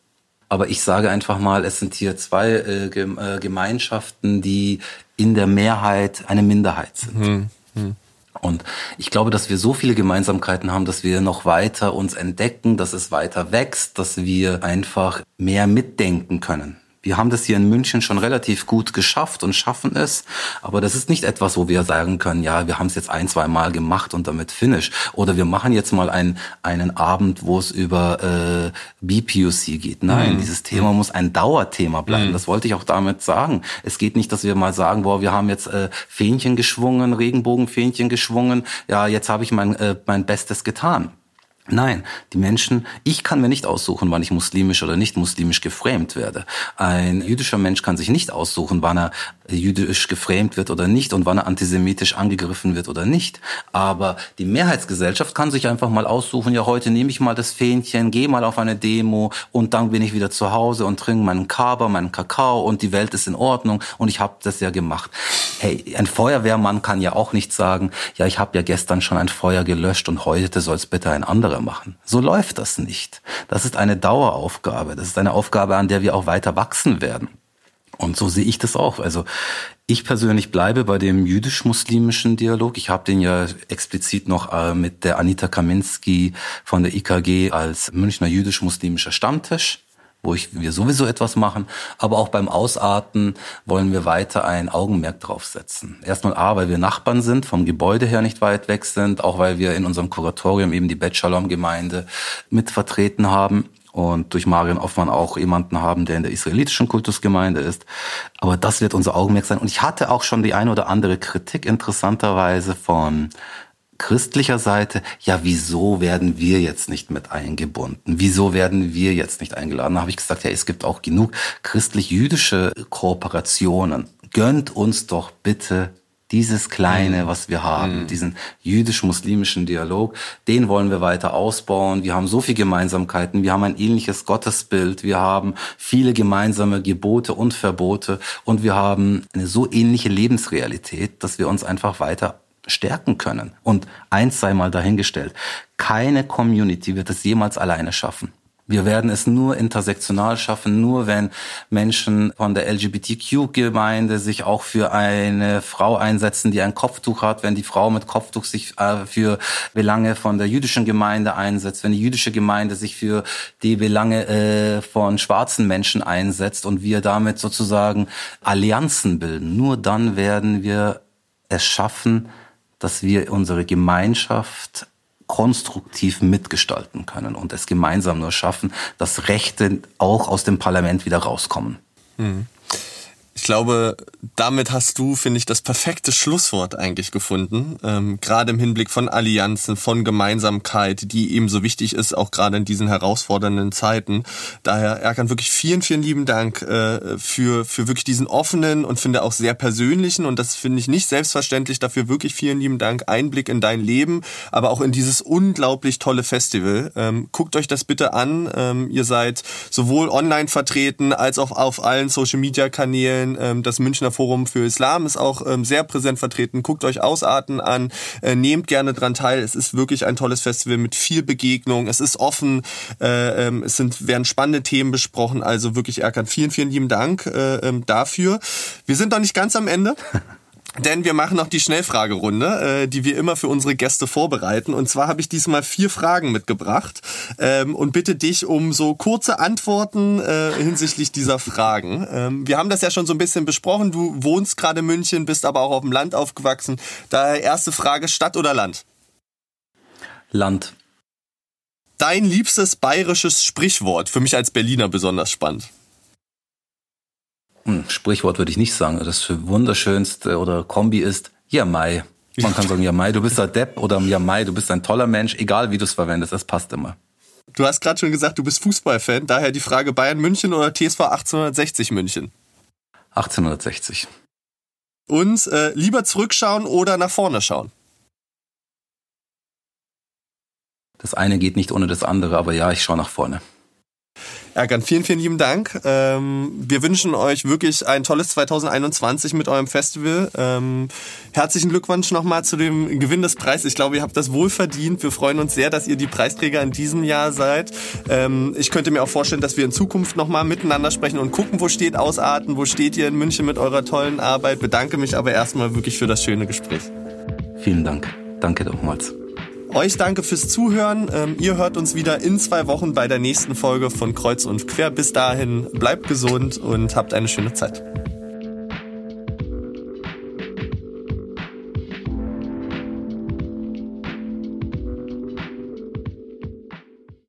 Aber ich sage einfach mal, es sind hier zwei äh, äh Gemeinschaften, die in der Mehrheit eine Minderheit sind. Mhm. Mhm. Und ich glaube, dass wir so viele Gemeinsamkeiten haben, dass wir noch weiter uns entdecken, dass es weiter wächst, dass wir einfach mehr mitdenken können. Wir haben das hier in München schon relativ gut geschafft und schaffen es. Aber das ist nicht etwas, wo wir sagen können, ja, wir haben es jetzt ein, zwei Mal gemacht und damit finish. Oder wir machen jetzt mal einen, einen Abend, wo es über äh, BPUC geht. Nein, mhm. dieses Thema muss ein Dauerthema bleiben. Mhm. Das wollte ich auch damit sagen. Es geht nicht, dass wir mal sagen, boah, wir haben jetzt äh, Fähnchen geschwungen, Regenbogenfähnchen geschwungen. Ja, jetzt habe ich mein, äh, mein Bestes getan. Nein, die Menschen, ich kann mir nicht aussuchen, wann ich muslimisch oder nicht muslimisch geframed werde. Ein jüdischer Mensch kann sich nicht aussuchen, wann er jüdisch geframed wird oder nicht und wann er antisemitisch angegriffen wird oder nicht. Aber die Mehrheitsgesellschaft kann sich einfach mal aussuchen, ja, heute nehme ich mal das Fähnchen, gehe mal auf eine Demo und dann bin ich wieder zu Hause und trinke meinen Kaba, meinen Kakao und die Welt ist in Ordnung und ich habe das ja gemacht. Hey, ein Feuerwehrmann kann ja auch nicht sagen, ja, ich habe ja gestern schon ein Feuer gelöscht und heute soll es bitte ein anderer machen. So läuft das nicht. Das ist eine Daueraufgabe. Das ist eine Aufgabe, an der wir auch weiter wachsen werden. Und so sehe ich das auch. Also ich persönlich bleibe bei dem jüdisch-muslimischen Dialog. Ich habe den ja explizit noch äh, mit der Anita Kaminski von der IKG als Münchner jüdisch-muslimischer Stammtisch wo ich, wir sowieso etwas machen. Aber auch beim Ausarten wollen wir weiter ein Augenmerk draufsetzen. Erstmal A, weil wir Nachbarn sind, vom Gebäude her nicht weit weg sind, auch weil wir in unserem Kuratorium eben die Bet Shalom Gemeinde mit vertreten haben und durch Marion Offmann auch jemanden haben, der in der israelitischen Kultusgemeinde ist. Aber das wird unser Augenmerk sein. Und ich hatte auch schon die eine oder andere Kritik interessanterweise von christlicher Seite, ja, wieso werden wir jetzt nicht mit eingebunden? Wieso werden wir jetzt nicht eingeladen? Da habe ich gesagt, ja, es gibt auch genug christlich-jüdische Kooperationen. Gönnt uns doch bitte dieses Kleine, mhm. was wir haben, mhm. diesen jüdisch-muslimischen Dialog, den wollen wir weiter ausbauen. Wir haben so viele Gemeinsamkeiten. Wir haben ein ähnliches Gottesbild. Wir haben viele gemeinsame Gebote und Verbote. Und wir haben eine so ähnliche Lebensrealität, dass wir uns einfach weiter stärken können. Und eins sei mal dahingestellt. Keine Community wird es jemals alleine schaffen. Wir werden es nur intersektional schaffen, nur wenn Menschen von der LGBTQ-Gemeinde sich auch für eine Frau einsetzen, die ein Kopftuch hat, wenn die Frau mit Kopftuch sich äh, für Belange von der jüdischen Gemeinde einsetzt, wenn die jüdische Gemeinde sich für die Belange äh, von schwarzen Menschen einsetzt und wir damit sozusagen Allianzen bilden. Nur dann werden wir es schaffen, dass wir unsere Gemeinschaft konstruktiv mitgestalten können und es gemeinsam nur schaffen, dass Rechte auch aus dem Parlament wieder rauskommen. Mhm. Ich glaube, damit hast du, finde ich, das perfekte Schlusswort eigentlich gefunden. Ähm, gerade im Hinblick von Allianzen, von Gemeinsamkeit, die eben so wichtig ist, auch gerade in diesen herausfordernden Zeiten. Daher, Erkan, wirklich vielen, vielen lieben Dank äh, für, für wirklich diesen offenen und finde auch sehr persönlichen und das finde ich nicht selbstverständlich. Dafür wirklich vielen lieben Dank. Einblick in dein Leben, aber auch in dieses unglaublich tolle Festival. Ähm, guckt euch das bitte an. Ähm, ihr seid sowohl online vertreten als auch auf allen Social Media Kanälen vorstellen. Ähm, das Münchner Forum für Islam ist auch ähm, sehr präsent vertreten. Guckt euch Ausarten an, äh, nehmt gerne dran teil. Es ist wirklich ein tolles Festival mit viel Begegnung. Es ist offen. Äh, ähm, es sind, werden spannende Themen besprochen. Also wirklich, Erkan, vielen, vielen lieben Dank äh, dafür. Wir sind noch nicht ganz am Ende. Denn wir machen noch die Schnellfragerunde, äh, die wir immer für unsere Gäste vorbereiten. Und zwar habe ich diesmal vier Fragen mitgebracht ähm, und bitte dich um so kurze Antworten äh, hinsichtlich dieser Fragen. Ähm, wir haben das ja schon so ein bisschen besprochen. Du wohnst gerade in München, bist aber auch auf dem Land aufgewachsen. Daher erste Frage, Stadt oder Land? Land. Dein liebstes bayerisches Sprichwort, für mich als Berliner besonders spannend. Hm, Sprichwort würde ich nicht sagen. Das wunderschönste oder Kombi ist Ja Mai. Man kann sagen, ja Mai, du bist ein Depp oder ja Mai, du bist ein toller Mensch, egal wie du es verwendest, das passt immer. Du hast gerade schon gesagt, du bist Fußballfan, daher die Frage Bayern München oder TSV 1860 München? 1860. Und äh, lieber zurückschauen oder nach vorne schauen? Das eine geht nicht ohne das andere, aber ja, ich schaue nach vorne. Erkan, vielen, vielen lieben Dank. Ähm, wir wünschen euch wirklich ein tolles 2021 mit eurem Festival. Ähm, herzlichen Glückwunsch nochmal zu dem Gewinn des Preises. Ich glaube, ihr habt das wohl verdient. Wir freuen uns sehr, dass ihr die Preisträger in diesem Jahr seid. Ähm, ich könnte mir auch vorstellen, dass wir in Zukunft nochmal miteinander sprechen und gucken, wo steht Ausarten, wo steht ihr in München mit eurer tollen Arbeit. Bedanke mich aber erstmal wirklich für das schöne Gespräch. Vielen Dank. Danke nochmals. Euch danke fürs Zuhören. Ähm, ihr hört uns wieder in zwei Wochen bei der nächsten Folge von Kreuz und Quer. Bis dahin bleibt gesund und habt eine schöne Zeit.